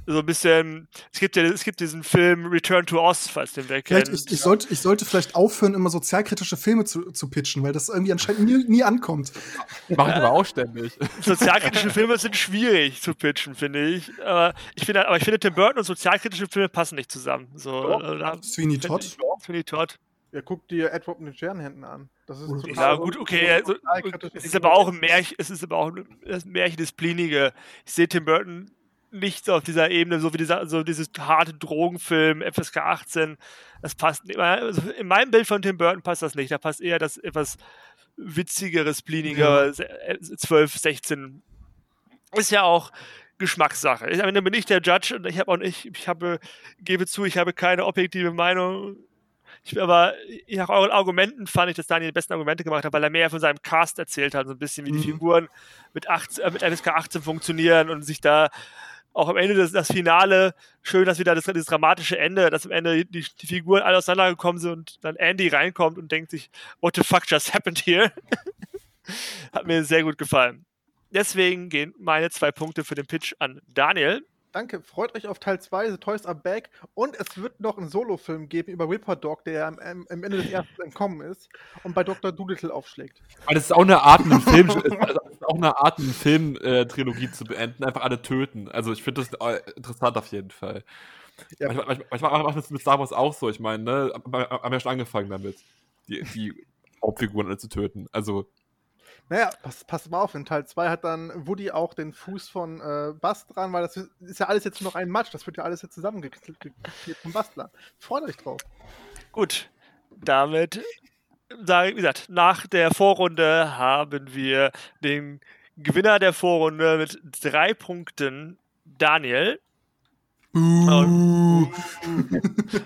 so ein bisschen. Es gibt ja es gibt diesen Film Return to Oz, falls den wer kennt. Ich, ich, sollte, ich sollte vielleicht aufhören, immer sozialkritische Filme zu, zu pitchen, weil das irgendwie anscheinend nie, nie ankommt. Mach ich aber auch ständig. [laughs] Sozialkritische Filme sind schwierig zu pitchen, finde ich. Aber ich finde, aber ich finde, Tim Burton und sozialkritische Filme passen nicht zusammen. So, oh, Sweeney Todd. Sweeney Todd. Ja, guck dir Edward mit den Sternenhänden an. Das ist ja, gut, okay. Also, es ist aber auch ein Märchen, es ist aber auch ein Märchen des Blinige. Ich sehe Tim Burton nicht so auf dieser Ebene, so wie dieser, so dieses harte Drogenfilm, FSK 18. Das passt nicht. Also in meinem Bild von Tim Burton passt das nicht. Da passt eher das etwas witzigere, splinigere ja. 12, 16. Ist ja auch Geschmackssache. Ich meine, bin ich der Judge und ich habe auch nicht, ich habe, gebe zu, ich habe keine objektive Meinung. Ich, aber nach euren Argumenten fand ich, dass Daniel die besten Argumente gemacht hat, weil er mehr von seinem Cast erzählt hat, so ein bisschen wie die mhm. Figuren mit, 18, äh, mit FSK 18 funktionieren und sich da auch am Ende das, das Finale, schön, dass wieder das, das dramatische Ende, dass am Ende die, die Figuren alle auseinandergekommen sind und dann Andy reinkommt und denkt sich, what the fuck just happened here? [laughs] Hat mir sehr gut gefallen. Deswegen gehen meine zwei Punkte für den Pitch an Daniel. Danke, freut euch auf Teil 2, The Toys Are Back. Und es wird noch einen Solo-Film geben über Whipper Dog, der am, am, Ende des [laughs] ersten entkommen ist und bei Dr. Doolittle aufschlägt. Aber das ist auch eine Art, einen Film, [laughs] also auch eine Art, eine Film-Trilogie zu beenden, einfach alle töten. Also ich finde das äh, interessant auf jeden Fall. Ja. Manchmal, manchmal, manchmal macht das mit Star Wars auch so. Ich meine, ne, haben ja schon angefangen damit, die, die Hauptfiguren alle zu töten. Also naja, pass, pass mal auf, in Teil 2 hat dann Woody auch den Fuß von äh, Bast dran, weil das ist ja alles jetzt noch ein Match, das wird ja alles jetzt zusammengeklebt vom Bastler. Freut euch drauf. Gut, damit, wie gesagt, nach der Vorrunde haben wir den Gewinner der Vorrunde mit drei Punkten, Daniel. [laughs] Buh.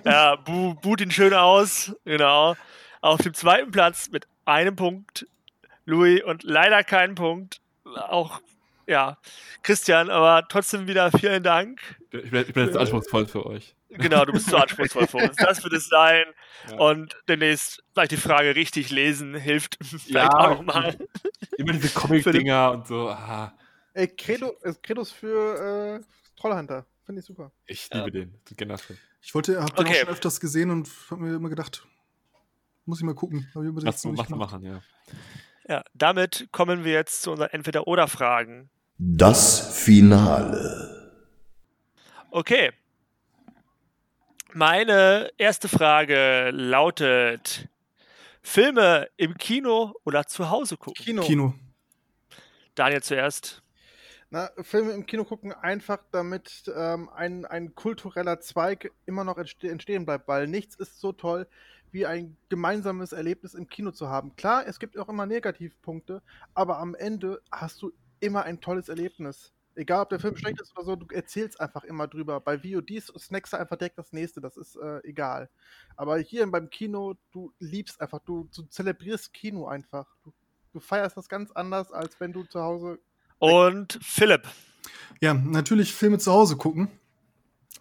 ja, buh, buht ihn schön aus, genau. Auf dem zweiten Platz mit einem Punkt Louis und leider keinen Punkt. Auch, ja, Christian, aber trotzdem wieder vielen Dank. Ich bin, ich bin jetzt anspruchsvoll für euch. Genau, du bist zu anspruchsvoll für uns. Das wird es sein. Ja. Und demnächst vielleicht die Frage richtig lesen hilft [laughs] vielleicht ja, auch nochmal. [laughs] Immer diese Comic-Dinger und so. Ah. Ey, Credo, Credos für äh, Trollhunter. Finde ich super. Ich liebe ja. den. Genau. Ich wollte, hab den okay. auch schon öfters gesehen und hab mir immer gedacht, muss ich mal gucken. Was du machen, ja. Ja, damit kommen wir jetzt zu unseren Entweder-Oder-Fragen. Das Finale. Okay. Meine erste Frage lautet: Filme im Kino oder zu Hause gucken? Kino. Kino. Daniel zuerst. Na, Filme im Kino gucken einfach, damit ähm, ein, ein kultureller Zweig immer noch entstehen bleibt, weil nichts ist so toll wie ein gemeinsames Erlebnis im Kino zu haben. Klar, es gibt auch immer Negativpunkte, aber am Ende hast du immer ein tolles Erlebnis. Egal, ob der Film schlecht ist oder so, du erzählst einfach immer drüber. Bei VODs snackst du einfach direkt das nächste, das ist äh, egal. Aber hier beim Kino, du liebst einfach, du, du zelebrierst Kino einfach. Du, du feierst das ganz anders, als wenn du zu Hause. Und Philipp. Ja, natürlich Filme zu Hause gucken.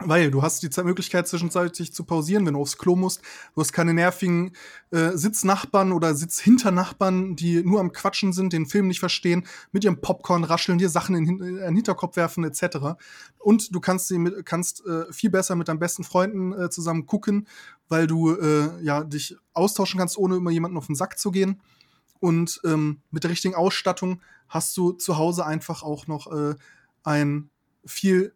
Weil du hast die Möglichkeit zwischenzeitlich zu pausieren, wenn du aufs Klo musst. Du hast keine nervigen äh, Sitznachbarn oder Sitzhinternachbarn, die nur am Quatschen sind, den Film nicht verstehen, mit ihrem Popcorn rascheln, dir Sachen in, den Hinterkopf werfen etc. Und du kannst, sie mit, kannst äh, viel besser mit deinen besten Freunden äh, zusammen gucken, weil du äh, ja dich austauschen kannst, ohne immer jemanden auf den Sack zu gehen. Und ähm, mit der richtigen Ausstattung hast du zu Hause einfach auch noch äh, ein viel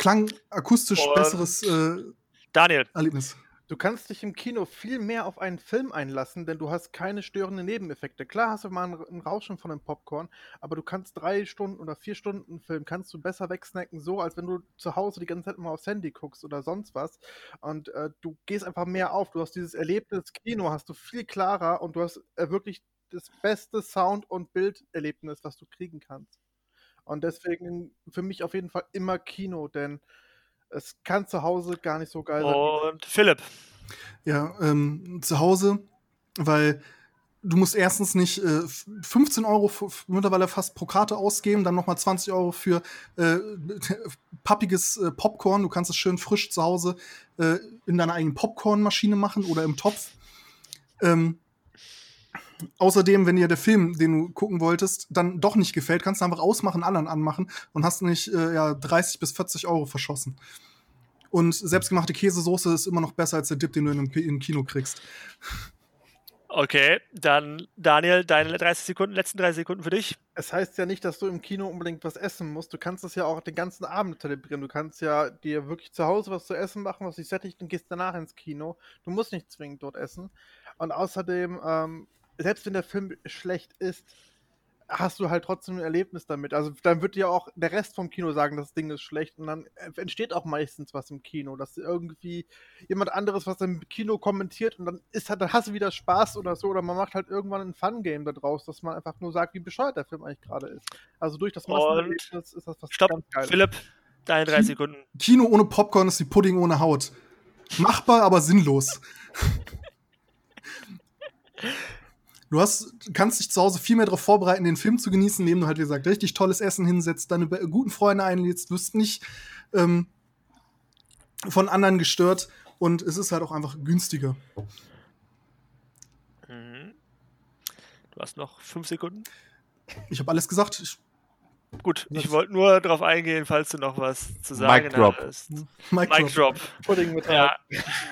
klangakustisch Und- besseres äh, Daniel, Erlebnis. Du kannst dich im Kino viel mehr auf einen Film einlassen, denn du hast keine störenden Nebeneffekte. Klar hast du mal ein, ein Rauschen von dem Popcorn, aber du kannst drei Stunden oder vier Stunden Film kannst du besser wegsnacken, so als wenn du zu Hause die ganze Zeit mal aufs Handy guckst oder sonst was. Und äh, du gehst einfach mehr auf. Du hast dieses Erlebnis Kino, hast du viel klarer und du hast äh, wirklich das beste Sound- und Bilderlebnis, was du kriegen kannst. Und deswegen für mich auf jeden Fall immer Kino, denn es kann zu Hause gar nicht so geil sein. und Philipp. Ja, ähm, zu Hause, weil du musst erstens nicht äh, f- 15 Euro mittlerweile fast pro Karte ausgeben, dann nochmal 20 Euro für äh, [laughs] pappiges äh, Popcorn. Du kannst es schön frisch zu Hause äh, in deiner eigenen Popcornmaschine machen oder im Topf. Ähm, außerdem, wenn dir der Film, den du gucken wolltest, dann doch nicht gefällt, kannst du einfach ausmachen, anderen anmachen und hast nicht äh, ja, 30 bis 40 Euro verschossen. Und selbstgemachte Käsesoße ist immer noch besser als der Dip, den du in einem Ki- im Kino kriegst. Okay, dann Daniel, deine 30 Sekunden, letzten 30 Sekunden für dich. Es heißt ja nicht, dass du im Kino unbedingt was essen musst. Du kannst das ja auch den ganzen Abend zelebrieren. Du kannst ja dir wirklich zu Hause was zu essen machen, was dich sättigt und gehst danach ins Kino. Du musst nicht zwingend dort essen. Und außerdem, ähm, selbst wenn der Film schlecht ist, hast du halt trotzdem ein Erlebnis damit. Also dann wird dir auch der Rest vom Kino sagen, das Ding ist schlecht und dann entsteht auch meistens was im Kino, dass irgendwie jemand anderes was im Kino kommentiert und dann ist halt, dann hast du wieder Spaß oder so oder man macht halt irgendwann ein Fun-Game da draus, dass man einfach nur sagt, wie bescheuert der Film eigentlich gerade ist. Also durch das Massenerlebnis ist das was Stopp, ganz Geiles. Philipp, deine 30 Sekunden. Kino ohne Popcorn ist wie Pudding ohne Haut. Machbar, aber sinnlos. [laughs] Du hast, kannst dich zu Hause viel mehr darauf vorbereiten, den Film zu genießen, indem du halt, wie gesagt, richtig tolles Essen hinsetzt, deine guten Freunde einlädst, wirst nicht ähm, von anderen gestört und es ist halt auch einfach günstiger. Mhm. Du hast noch 5 Sekunden. Ich habe alles gesagt. Ich, Gut, ich wollte nur darauf eingehen, falls du noch was zu sagen Mic drop. hast. Mic Mic drop. drop. Pudding mit Ja. [laughs]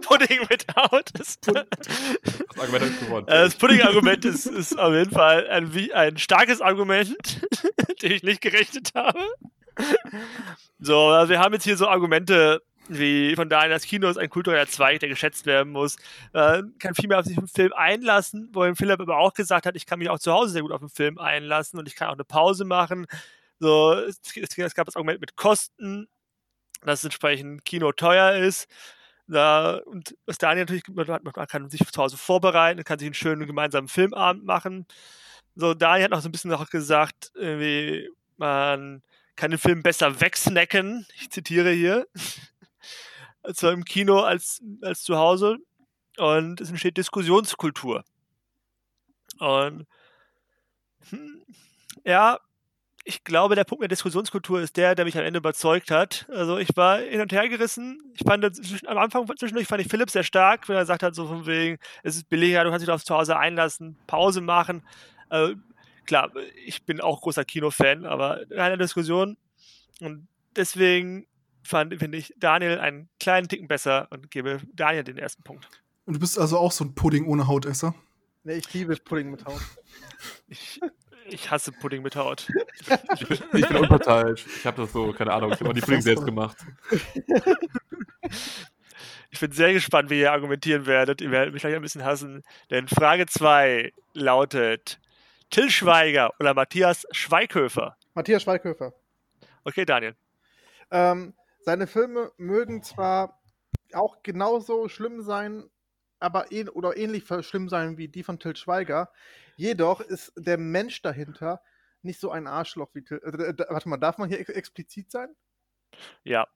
Pudding without. Das, Das Argument hat gewonnen. Äh, das Pudding-Argument ist, ist auf jeden Fall ein, wie- ein starkes Argument, [laughs] dem ich nicht gerechnet habe. So, also wir haben jetzt hier so Argumente wie von daher, das Kino ist ein kultureller Zweig, der geschätzt werden muss. Äh, kann viel mehr auf sich im Film einlassen, wohin Philipp aber auch gesagt hat, ich kann mich auch zu Hause sehr gut auf den Film einlassen und ich kann auch eine Pause machen. So, es, es, gab das Argument mit Kosten, dass entsprechend Kino teuer ist. Da, und was Daniel natürlich hat, man kann sich zu Hause vorbereiten, kann sich einen schönen gemeinsamen Filmabend machen. So, Daniel hat noch so ein bisschen noch gesagt, irgendwie, man kann den Film besser wegsnacken. Ich zitiere hier. Also im Kino als, als zu Hause. Und es entsteht Diskussionskultur. Und hm, ja, ich glaube, der Punkt der Diskussionskultur ist der, der mich am Ende überzeugt hat. Also ich war hin und her gerissen. Ich fand am Anfang zwischendurch fand ich Philipp sehr stark, wenn er sagt hat, so von wegen, es ist billiger, du kannst dich aufs Zuhause einlassen, Pause machen. Äh, klar, ich bin auch großer Kinofan, aber keine Diskussion. Und deswegen fand, finde ich Daniel einen kleinen Ticken besser und gebe Daniel den ersten Punkt. Und du bist also auch so ein Pudding ohne Hautesser. Nee, ich liebe Pudding mit Haut. Ich, ich hasse Pudding mit Haut. Ich bin, ich bin unparteiisch. Ich habe das so, keine Ahnung, ich habe die Pudding selbst gemacht. Ich bin sehr gespannt, wie ihr argumentieren werdet. Ihr werdet mich gleich ein bisschen hassen. Denn Frage 2 lautet: Till Schweiger oder Matthias Schweighöfer? Matthias Schweighöfer. Okay, Daniel. Ähm, seine Filme mögen zwar auch genauso schlimm sein, aber ähn oder ähnlich schlimm sein wie die von Til Schweiger. Jedoch ist der Mensch dahinter nicht so ein Arschloch wie Til. Äh, warte mal, darf man hier ex explizit sein? Ja.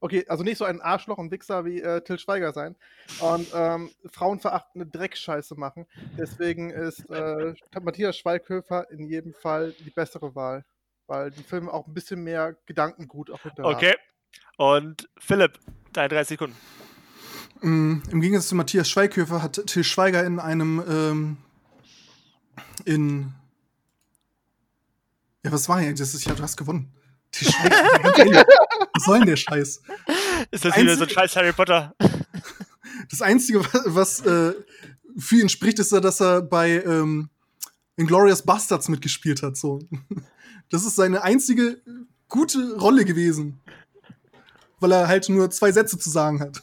Okay, also nicht so ein Arschloch und Wichser wie äh, Til Schweiger sein und ähm, frauenverachtende Dreckscheiße machen. Deswegen ist äh, Matthias Schweighöfer in jedem Fall die bessere Wahl, weil die Filme auch ein bisschen mehr Gedankengut auch hinter haben. Okay. Und Philipp, deine 30 Sekunden. Mm, Im Gegensatz zu Matthias Schweighöfer hat Till Schweiger in einem ähm, in ja was war ja das ist ja du hast gewonnen Till Schweiger was soll denn der Scheiß Ist das wieder so ein scheiß Harry Potter? das einzige was, äh, für ihn spricht, ist ja, dass er bei ähm, Inglourious Bastards mitgespielt hat. So. Das ist seine einzige gute Rolle gewesen. Weil er halt nur zwei Sätze zu sagen hat.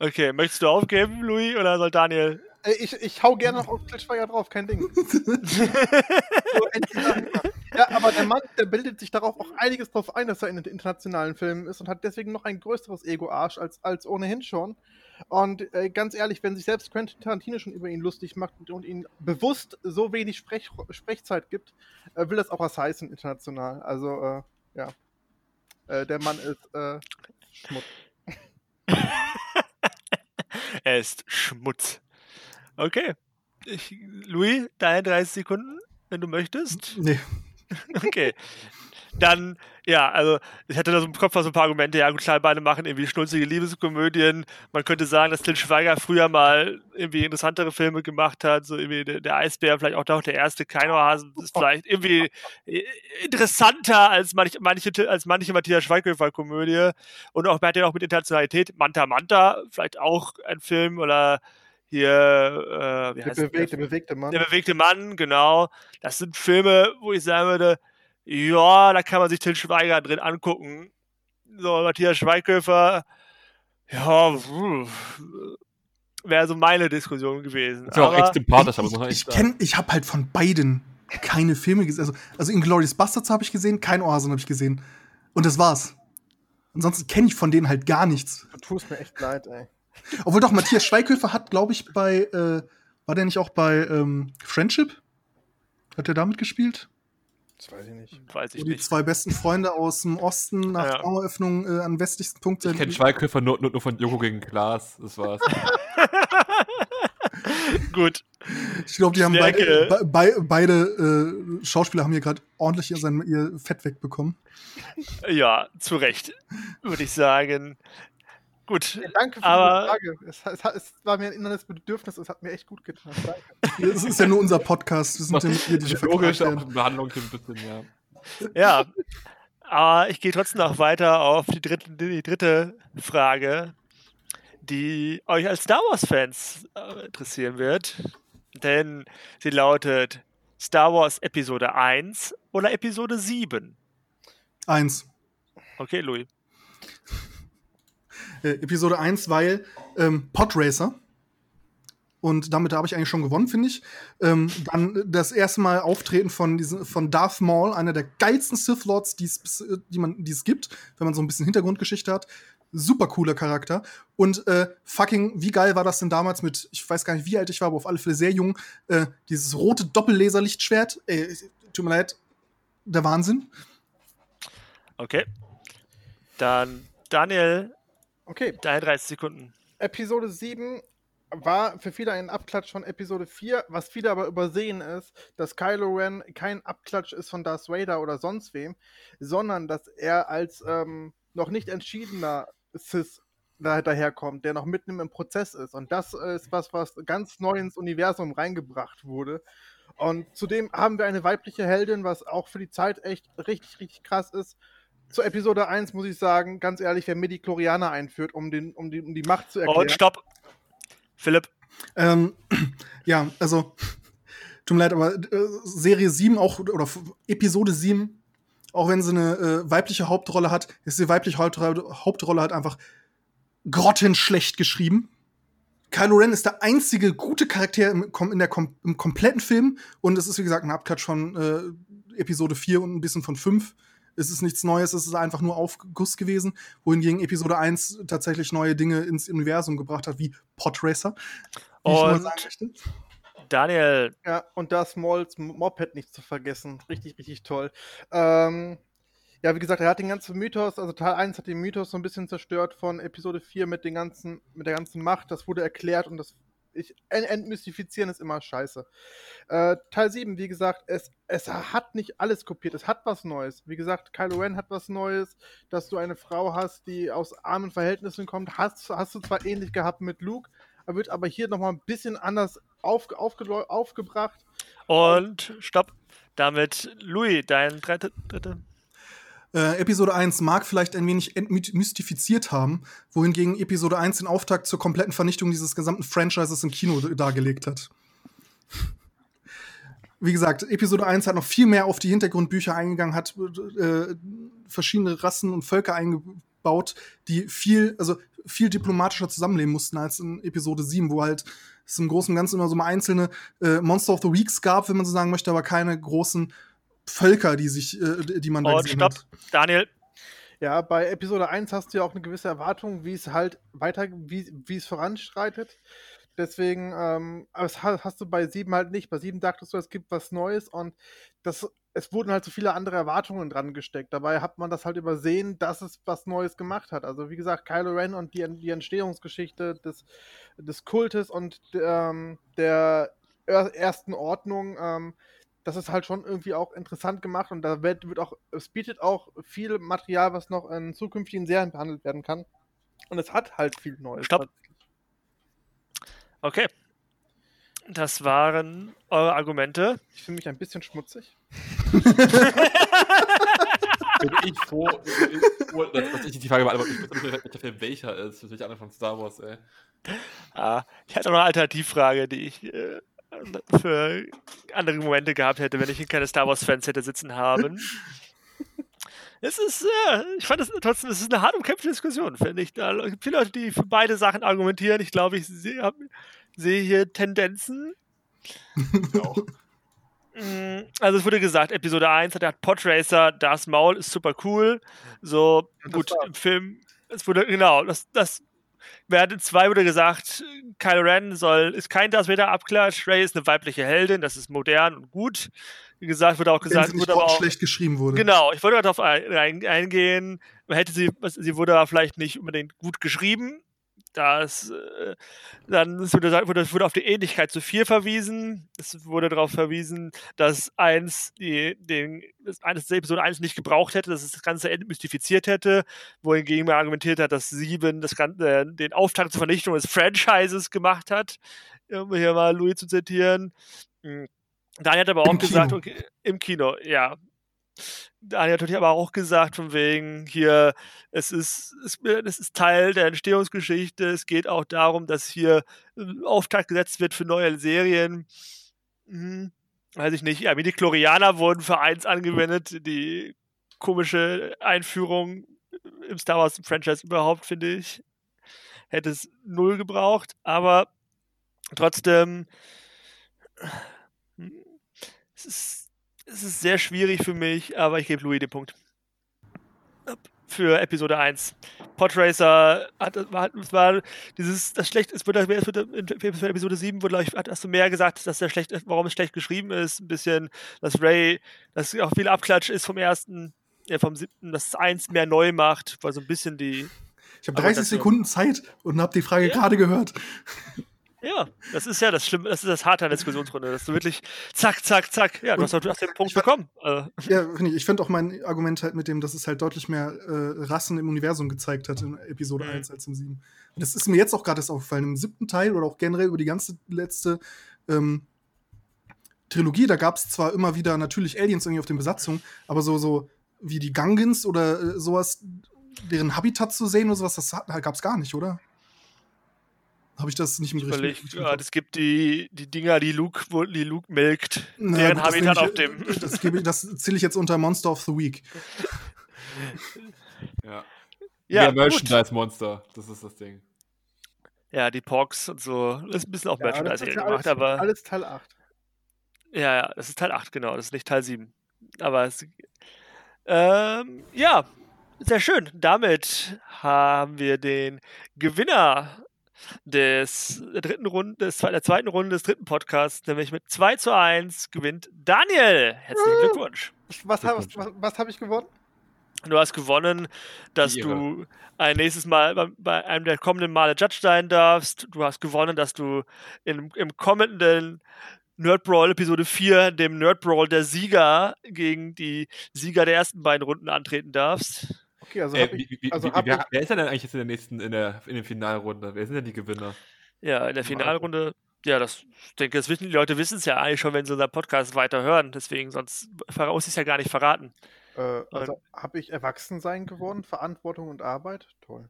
Okay, möchtest du aufgeben, Louis, oder soll Daniel? Ey, Ich, ich hau gerne noch auf Til Schweiger drauf, kein Ding. [laughs] so, endlich. ja, aber der Mann, der bildet sich darauf auch einiges drauf ein, dass er in den internationalen Filmen ist und hat deswegen noch ein größeres Ego-Arsch als, als ohnehin schon. Und äh, ganz ehrlich, wenn sich selbst Quentin Tarantino schon über ihn lustig macht und, und ihm bewusst so wenig Sprech, Sprechzeit gibt, äh, will das auch was heißen international. Also, äh, ja. Äh, der Mann ist äh, Schmutz. [laughs] Er ist Schmutz. Okay. Ich, Louis, deine 30 Sekunden, wenn du möchtest. Nee. Okay. Dann, ja, also ich hatte da so im Kopf so ein paar Argumente. Ja, gut, klar, beide machen irgendwie schnulzige Liebeskomödien. Man könnte sagen, dass Til Schweiger früher mal irgendwie interessantere Filme gemacht hat. So irgendwie der, der Eisbär, vielleicht auch doch der erste Keinohasen ist vielleicht irgendwie interessanter als manche, manche, als manche Matthias Schweighöfer-Komödie. Und auch, man hat ja auch mit Internationalität. Manta Manta, vielleicht auch ein Film oder hier, äh, Der heißt der bewegte, bewegte Mann. der bewegte Mann, genau. Das sind Filme, wo ich sagen würde, ja, da kann man sich Til Schweiger drin angucken. So, Matthias Schweighöfer, ja, wäre so meine Diskussion gewesen. Ist ja auch echt Aber, sympathisch, aber ich ich, kenn, ich habe halt von beiden keine Filme gesehen. Also, also Inglourious Bastards habe ich gesehen, kein Oasen habe ich gesehen. Und das war's. Ansonsten kenne ich von denen halt gar nichts. Du tust mir echt leid, ey. Obwohl doch, Matthias Schweighöfer hat, glaube ich, bei, äh, war der nicht auch bei ähm, Friendship? Hat der damit gespielt? Das weiß ich nicht. weiß ich Wo die nicht. zwei besten Freunde aus dem Osten nach Ja. Maueröffnung äh, an westlichsten Punkt Ich kenne Schweighöfer nur, nur, nur von Joko gegen Glas. Das war's. [laughs] Gut. Ich glaube, die haben beide, be, beide äh, Schauspieler haben hier gerade ordentlich ihr, sein, ihr Fett wegbekommen. Ja, zu Recht, würde ich sagen. Gut. Ja, danke für Aber- die Frage. Es, es, es war mir ein inneres Bedürfnis, es hat mir echt gut getan. [laughs] Danke. Das ist ja nur unser Podcast. Wir sind ja nicht hier, die hier Logisch, verklagt auch werden. Behandlung ein bisschen, ja. Ja. Aber ich gehe trotzdem noch weiter auf die dritte, die dritte Frage, die euch als Star Wars-Fans äh, interessieren wird. Denn sie lautet Star Wars Episode 1 oder Episode 7? Eins. Okay, Louis. Äh, Episode 1, weil ähm, Podracer. Und damit habe ich eigentlich schon gewonnen, finde ich. Ähm, dann das erste Mal Auftreten von, diesen, von Darth Maul, einer der geilsten Sith Lords, die es bis- äh, die es gibt, wenn man so ein bisschen Hintergrundgeschichte hat. Super cooler Charakter. Und äh, fucking, wie geil war das denn damals mit, ich weiß gar nicht, wie alt ich war, aber auf alle Fälle sehr jung, äh, dieses rote Doppellaserlichtschwert. Ey, tut mir leid, der Wahnsinn. Okay. Dann Daniel, Okay, deine 30 Sekunden. Episode 7 war für viele ein Abklatsch von Episode 4, was viele aber übersehen ist, dass Kylo Ren kein Abklatsch ist von Darth Vader oder sonst wem, sondern dass er als ähm, noch nicht entschiedener Sith da daherkommt, der noch mitten im Prozess ist. Und das ist was, was ganz neu ins Universum reingebracht wurde. Und zudem haben wir eine weibliche Heldin, was auch für die Zeit echt richtig, richtig krass ist. Zu Episode 1 muss ich sagen, ganz ehrlich, wer Midi-Chlorianer einführt, um, den, um, die, um die Macht zu erklären. Und stopp. Philipp. Ähm, ja, also, tut mir leid, aber äh, Serie 7 auch, oder Episode 7, auch wenn sie eine äh, weibliche Hauptrolle hat, ist die weibliche Hauptrolle, Hauptrolle halt einfach grottenschlecht geschrieben. Kylo Ren ist der einzige gute Charakter im, in der im kompletten Film und es ist, wie gesagt, ein Abklatsch von äh, Episode 4 und ein bisschen von 5. Es ist nichts Neues, es ist einfach nur Aufguss gewesen, wohingegen Episode 1 tatsächlich neue Dinge ins Universum gebracht hat, wie Podracer. wie Und. Daniel, Ja, und das Malls Moped nicht zu vergessen. Richtig, richtig toll. Ähm, ja, wie gesagt, er hat den ganzen Mythos, also Teil 1 hat den Mythos so ein bisschen zerstört von Episode 4 mit, den ganzen, mit der ganzen Macht. Das wurde erklärt und das ich, ent- entmystifizieren ist immer scheiße. Äh, Teil 7, wie gesagt, es, es hat nicht alles kopiert, es hat was Neues. Wie gesagt, Kylo Ren hat was Neues, dass du eine Frau hast, die aus armen Verhältnissen kommt, hast, hast du zwar ähnlich gehabt mit Luke, er wird aber hier nochmal ein bisschen anders auf, aufge, aufgebracht. und stopp. Damit Louis, dein dritte. dritte. Äh, Episode 1 mag vielleicht ein wenig entmystifiziert haben, wohingegen Episode 1 den Auftakt zur kompletten Vernichtung dieses gesamten Franchises im Kino dargelegt hat. Wie gesagt, Episode 1 hat noch viel mehr auf die Hintergrundbücher eingegangen, hat äh, verschiedene Rassen und Völker eingebaut, die viel, also viel diplomatischer zusammenleben mussten als in Episode 7, wo halt es im Großen und Ganzen immer so mal einzelne äh, Monster of the Weeks gab, wenn man so sagen möchte, aber keine großen Völker, die sich, äh, die man da Und gesehen stopp, hat. Daniel, Ja, bei Episode 1 hast du ja auch eine gewisse Erwartung, wie es halt weiter, wie, wie es voranschreitet. Deswegen, ähm, aber das ha- hast du bei 7 halt nicht. Bei 7 dachtest du, es gibt was Neues und das, es wurden halt so viele andere Erwartungen dran gesteckt. Dabei hat man das halt übersehen, dass es was Neues gemacht hat. Also wie gesagt, Kylo Ren und die, die Entstehungsgeschichte des, des Kultes und ähm, der er- ersten Ordnung, ähm, das ist halt schon irgendwie auch interessant gemacht und da wird, wird auch, es bietet auch viel Material, was noch in zukünftigen Serien behandelt werden kann. Und es hat halt viel Neues. Stopp. okay. Das waren eure Argumente. Ich fühle mich ein bisschen schmutzig. [laughs] Bin ich froh, bin ich froh dass, dass ich die Frage beantworte. Ich weiß nicht, welcher Film welcher ist. Das ist einer von Star Wars, ey. Ah, ich hatte noch eine Alternativfrage, die ich äh, für andere Momente gehabt hätte, wenn ich hier keine Star Wars-Fans hätte sitzen haben. Es ist, äh, ich fand es trotzdem, es ist eine hart umkämpfte Diskussion, finde ich. Da gibt viele Leute, die für beide Sachen argumentieren. Ich glaube, ich sehe sehe hier Tendenzen. Auch. Mm, Also es wurde gesagt, Episode 1 hat, hat Podracer, das Maul ist super cool. So, gut, im Film, es wurde, genau, das, das in 2 wurde gesagt, Kylo Ren soll, ist kein Darth Vader Abklatsch, Rey ist eine weibliche Heldin, das ist modern und gut. Wie gesagt, wurde auch gesagt, wurde aber auch, schlecht geschrieben wurde. Genau, ich wollte darauf ein, ein, eingehen. Hätte sie, sie wurde aber vielleicht nicht unbedingt gut geschrieben. Das, äh, dann wurde, wurde, auf die Ähnlichkeit zu 4 verwiesen. Es wurde darauf verwiesen, dass eins die, den, das eines der Episode 1 nicht gebraucht hätte, dass es das Ganze entmystifiziert hätte, wohingegen man argumentiert hat, dass 7 das Ganze, äh, den Auftakt zur Vernichtung des Franchises gemacht hat. Um hier mal Louis zu zitieren. Mm. Daniel hat aber auch Im gesagt, Kino. okay, im Kino, ja. Daniel hat natürlich aber auch gesagt, von wegen hier, es ist, es, es ist Teil der Entstehungsgeschichte. Es geht auch darum, dass hier äh, Auftakt gesetzt wird für neue Serien. Hm, weiß ich nicht. Ja, Midi-Chlorianer wurden für eins angewendet. Die komische Einführung im Star Wars-Franchise überhaupt, finde ich. Hätte es null gebraucht, aber trotzdem. Es ist, es ist sehr schwierig für mich, aber ich gebe Louis den Punkt. Für Episode 1. Podracer hat, war, war dieses, das schlecht, es wurde, es wurde in Episode 7 wurde, ich, hast du mehr gesagt, dass der schlecht, warum es schlecht geschrieben ist, ein bisschen, dass Ray, dass auch viel Abklatsch ist vom ersten, ja, vom siebten, dass es eins mehr neu macht, weil so ein bisschen die, Ich habe Aber 30 das- Sekunden Zeit und habe die Frage Ja. gerade gehört. Ja, das ist ja das Schlimme, das ist das Harte an der Diskussionsrunde, dass du wirklich zack, zack, zack, ja, du hast, du hast den Punkt fand- bekommen. Also, Ja, finde ich. Ich finde auch mein Argument halt mit dem, dass es halt deutlich mehr äh, Rassen im Universum gezeigt hat in Episode Mhm. 1 als im 7. Und das ist mir jetzt auch gerade erst aufgefallen. Im siebten Teil oder auch generell über die ganze letzte ähm, Trilogie, da gab es zwar immer wieder natürlich Aliens irgendwie auf den Besatzungen, aber so, so wie die Gungans oder äh, sowas, deren Habitat zu sehen oder sowas, das gab es gar nicht, oder? Habe ich das nicht im überleg, richtigen- ja, es gibt die, die Dinger, die Luke, wo- die Luke melkt, Na deren gut, das Habitat nehme auf ich- dem. Das, gebe ich- das zähle ich jetzt unter Monster of the Week. Ja. Ja, Mehr gut. Merchandise-Monster. Das ist das Ding. Ja, die Porks und so. Das ist ein bisschen auch Ja, das Merchandise ja gemacht, alles, aber. alles Teil 8. Ja, ja, das ist Teil 8, genau. Das ist nicht Teil 7. Aber es. Ähm, ja, sehr schön. Damit haben wir den Gewinner des der dritten Runde, des, der zweiten Runde des dritten Podcasts, nämlich mit 2 zu 1 gewinnt Daniel. Herzlichen Glückwunsch. Was, hab- was, was, was habe ich gewonnen? Du hast gewonnen, dass Die du ein nächstes Mal bei, bei einem der kommenden Male Judge sein darfst. Du hast gewonnen, dass du in, im kommenden Nerd Brawl Episode 4, dem Nerd Brawl der Sieger, gegen die Sieger der ersten beiden Runden antreten darfst. Okay, also, äh, ich, wie, also wie, wer, wer, ist denn eigentlich jetzt in der nächsten, in der, in der Finalrunde? Wer sind denn die Gewinner? Ja, in der Finalrunde, ja, das ich denke, das die Leute wissen es ja eigentlich schon, wenn sie unseren Podcast weiter hören. Deswegen, sonst muss ich es ja gar nicht verraten. Äh, also habe ich Erwachsensein gewonnen, Verantwortung und Arbeit? Toll.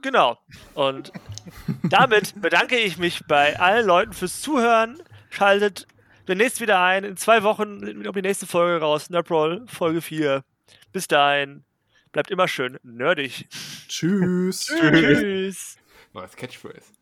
Genau. Und [laughs] damit bedanke ich mich bei allen Leuten fürs Zuhören. Schaltet demnächst wieder ein. In zwei Wochen kommt die nächste Folge raus. Nerdroll Folge 4. Bis dahin. Bleibt immer schön nerdig. Tschüss. Tschüss. Neues Catchphrase.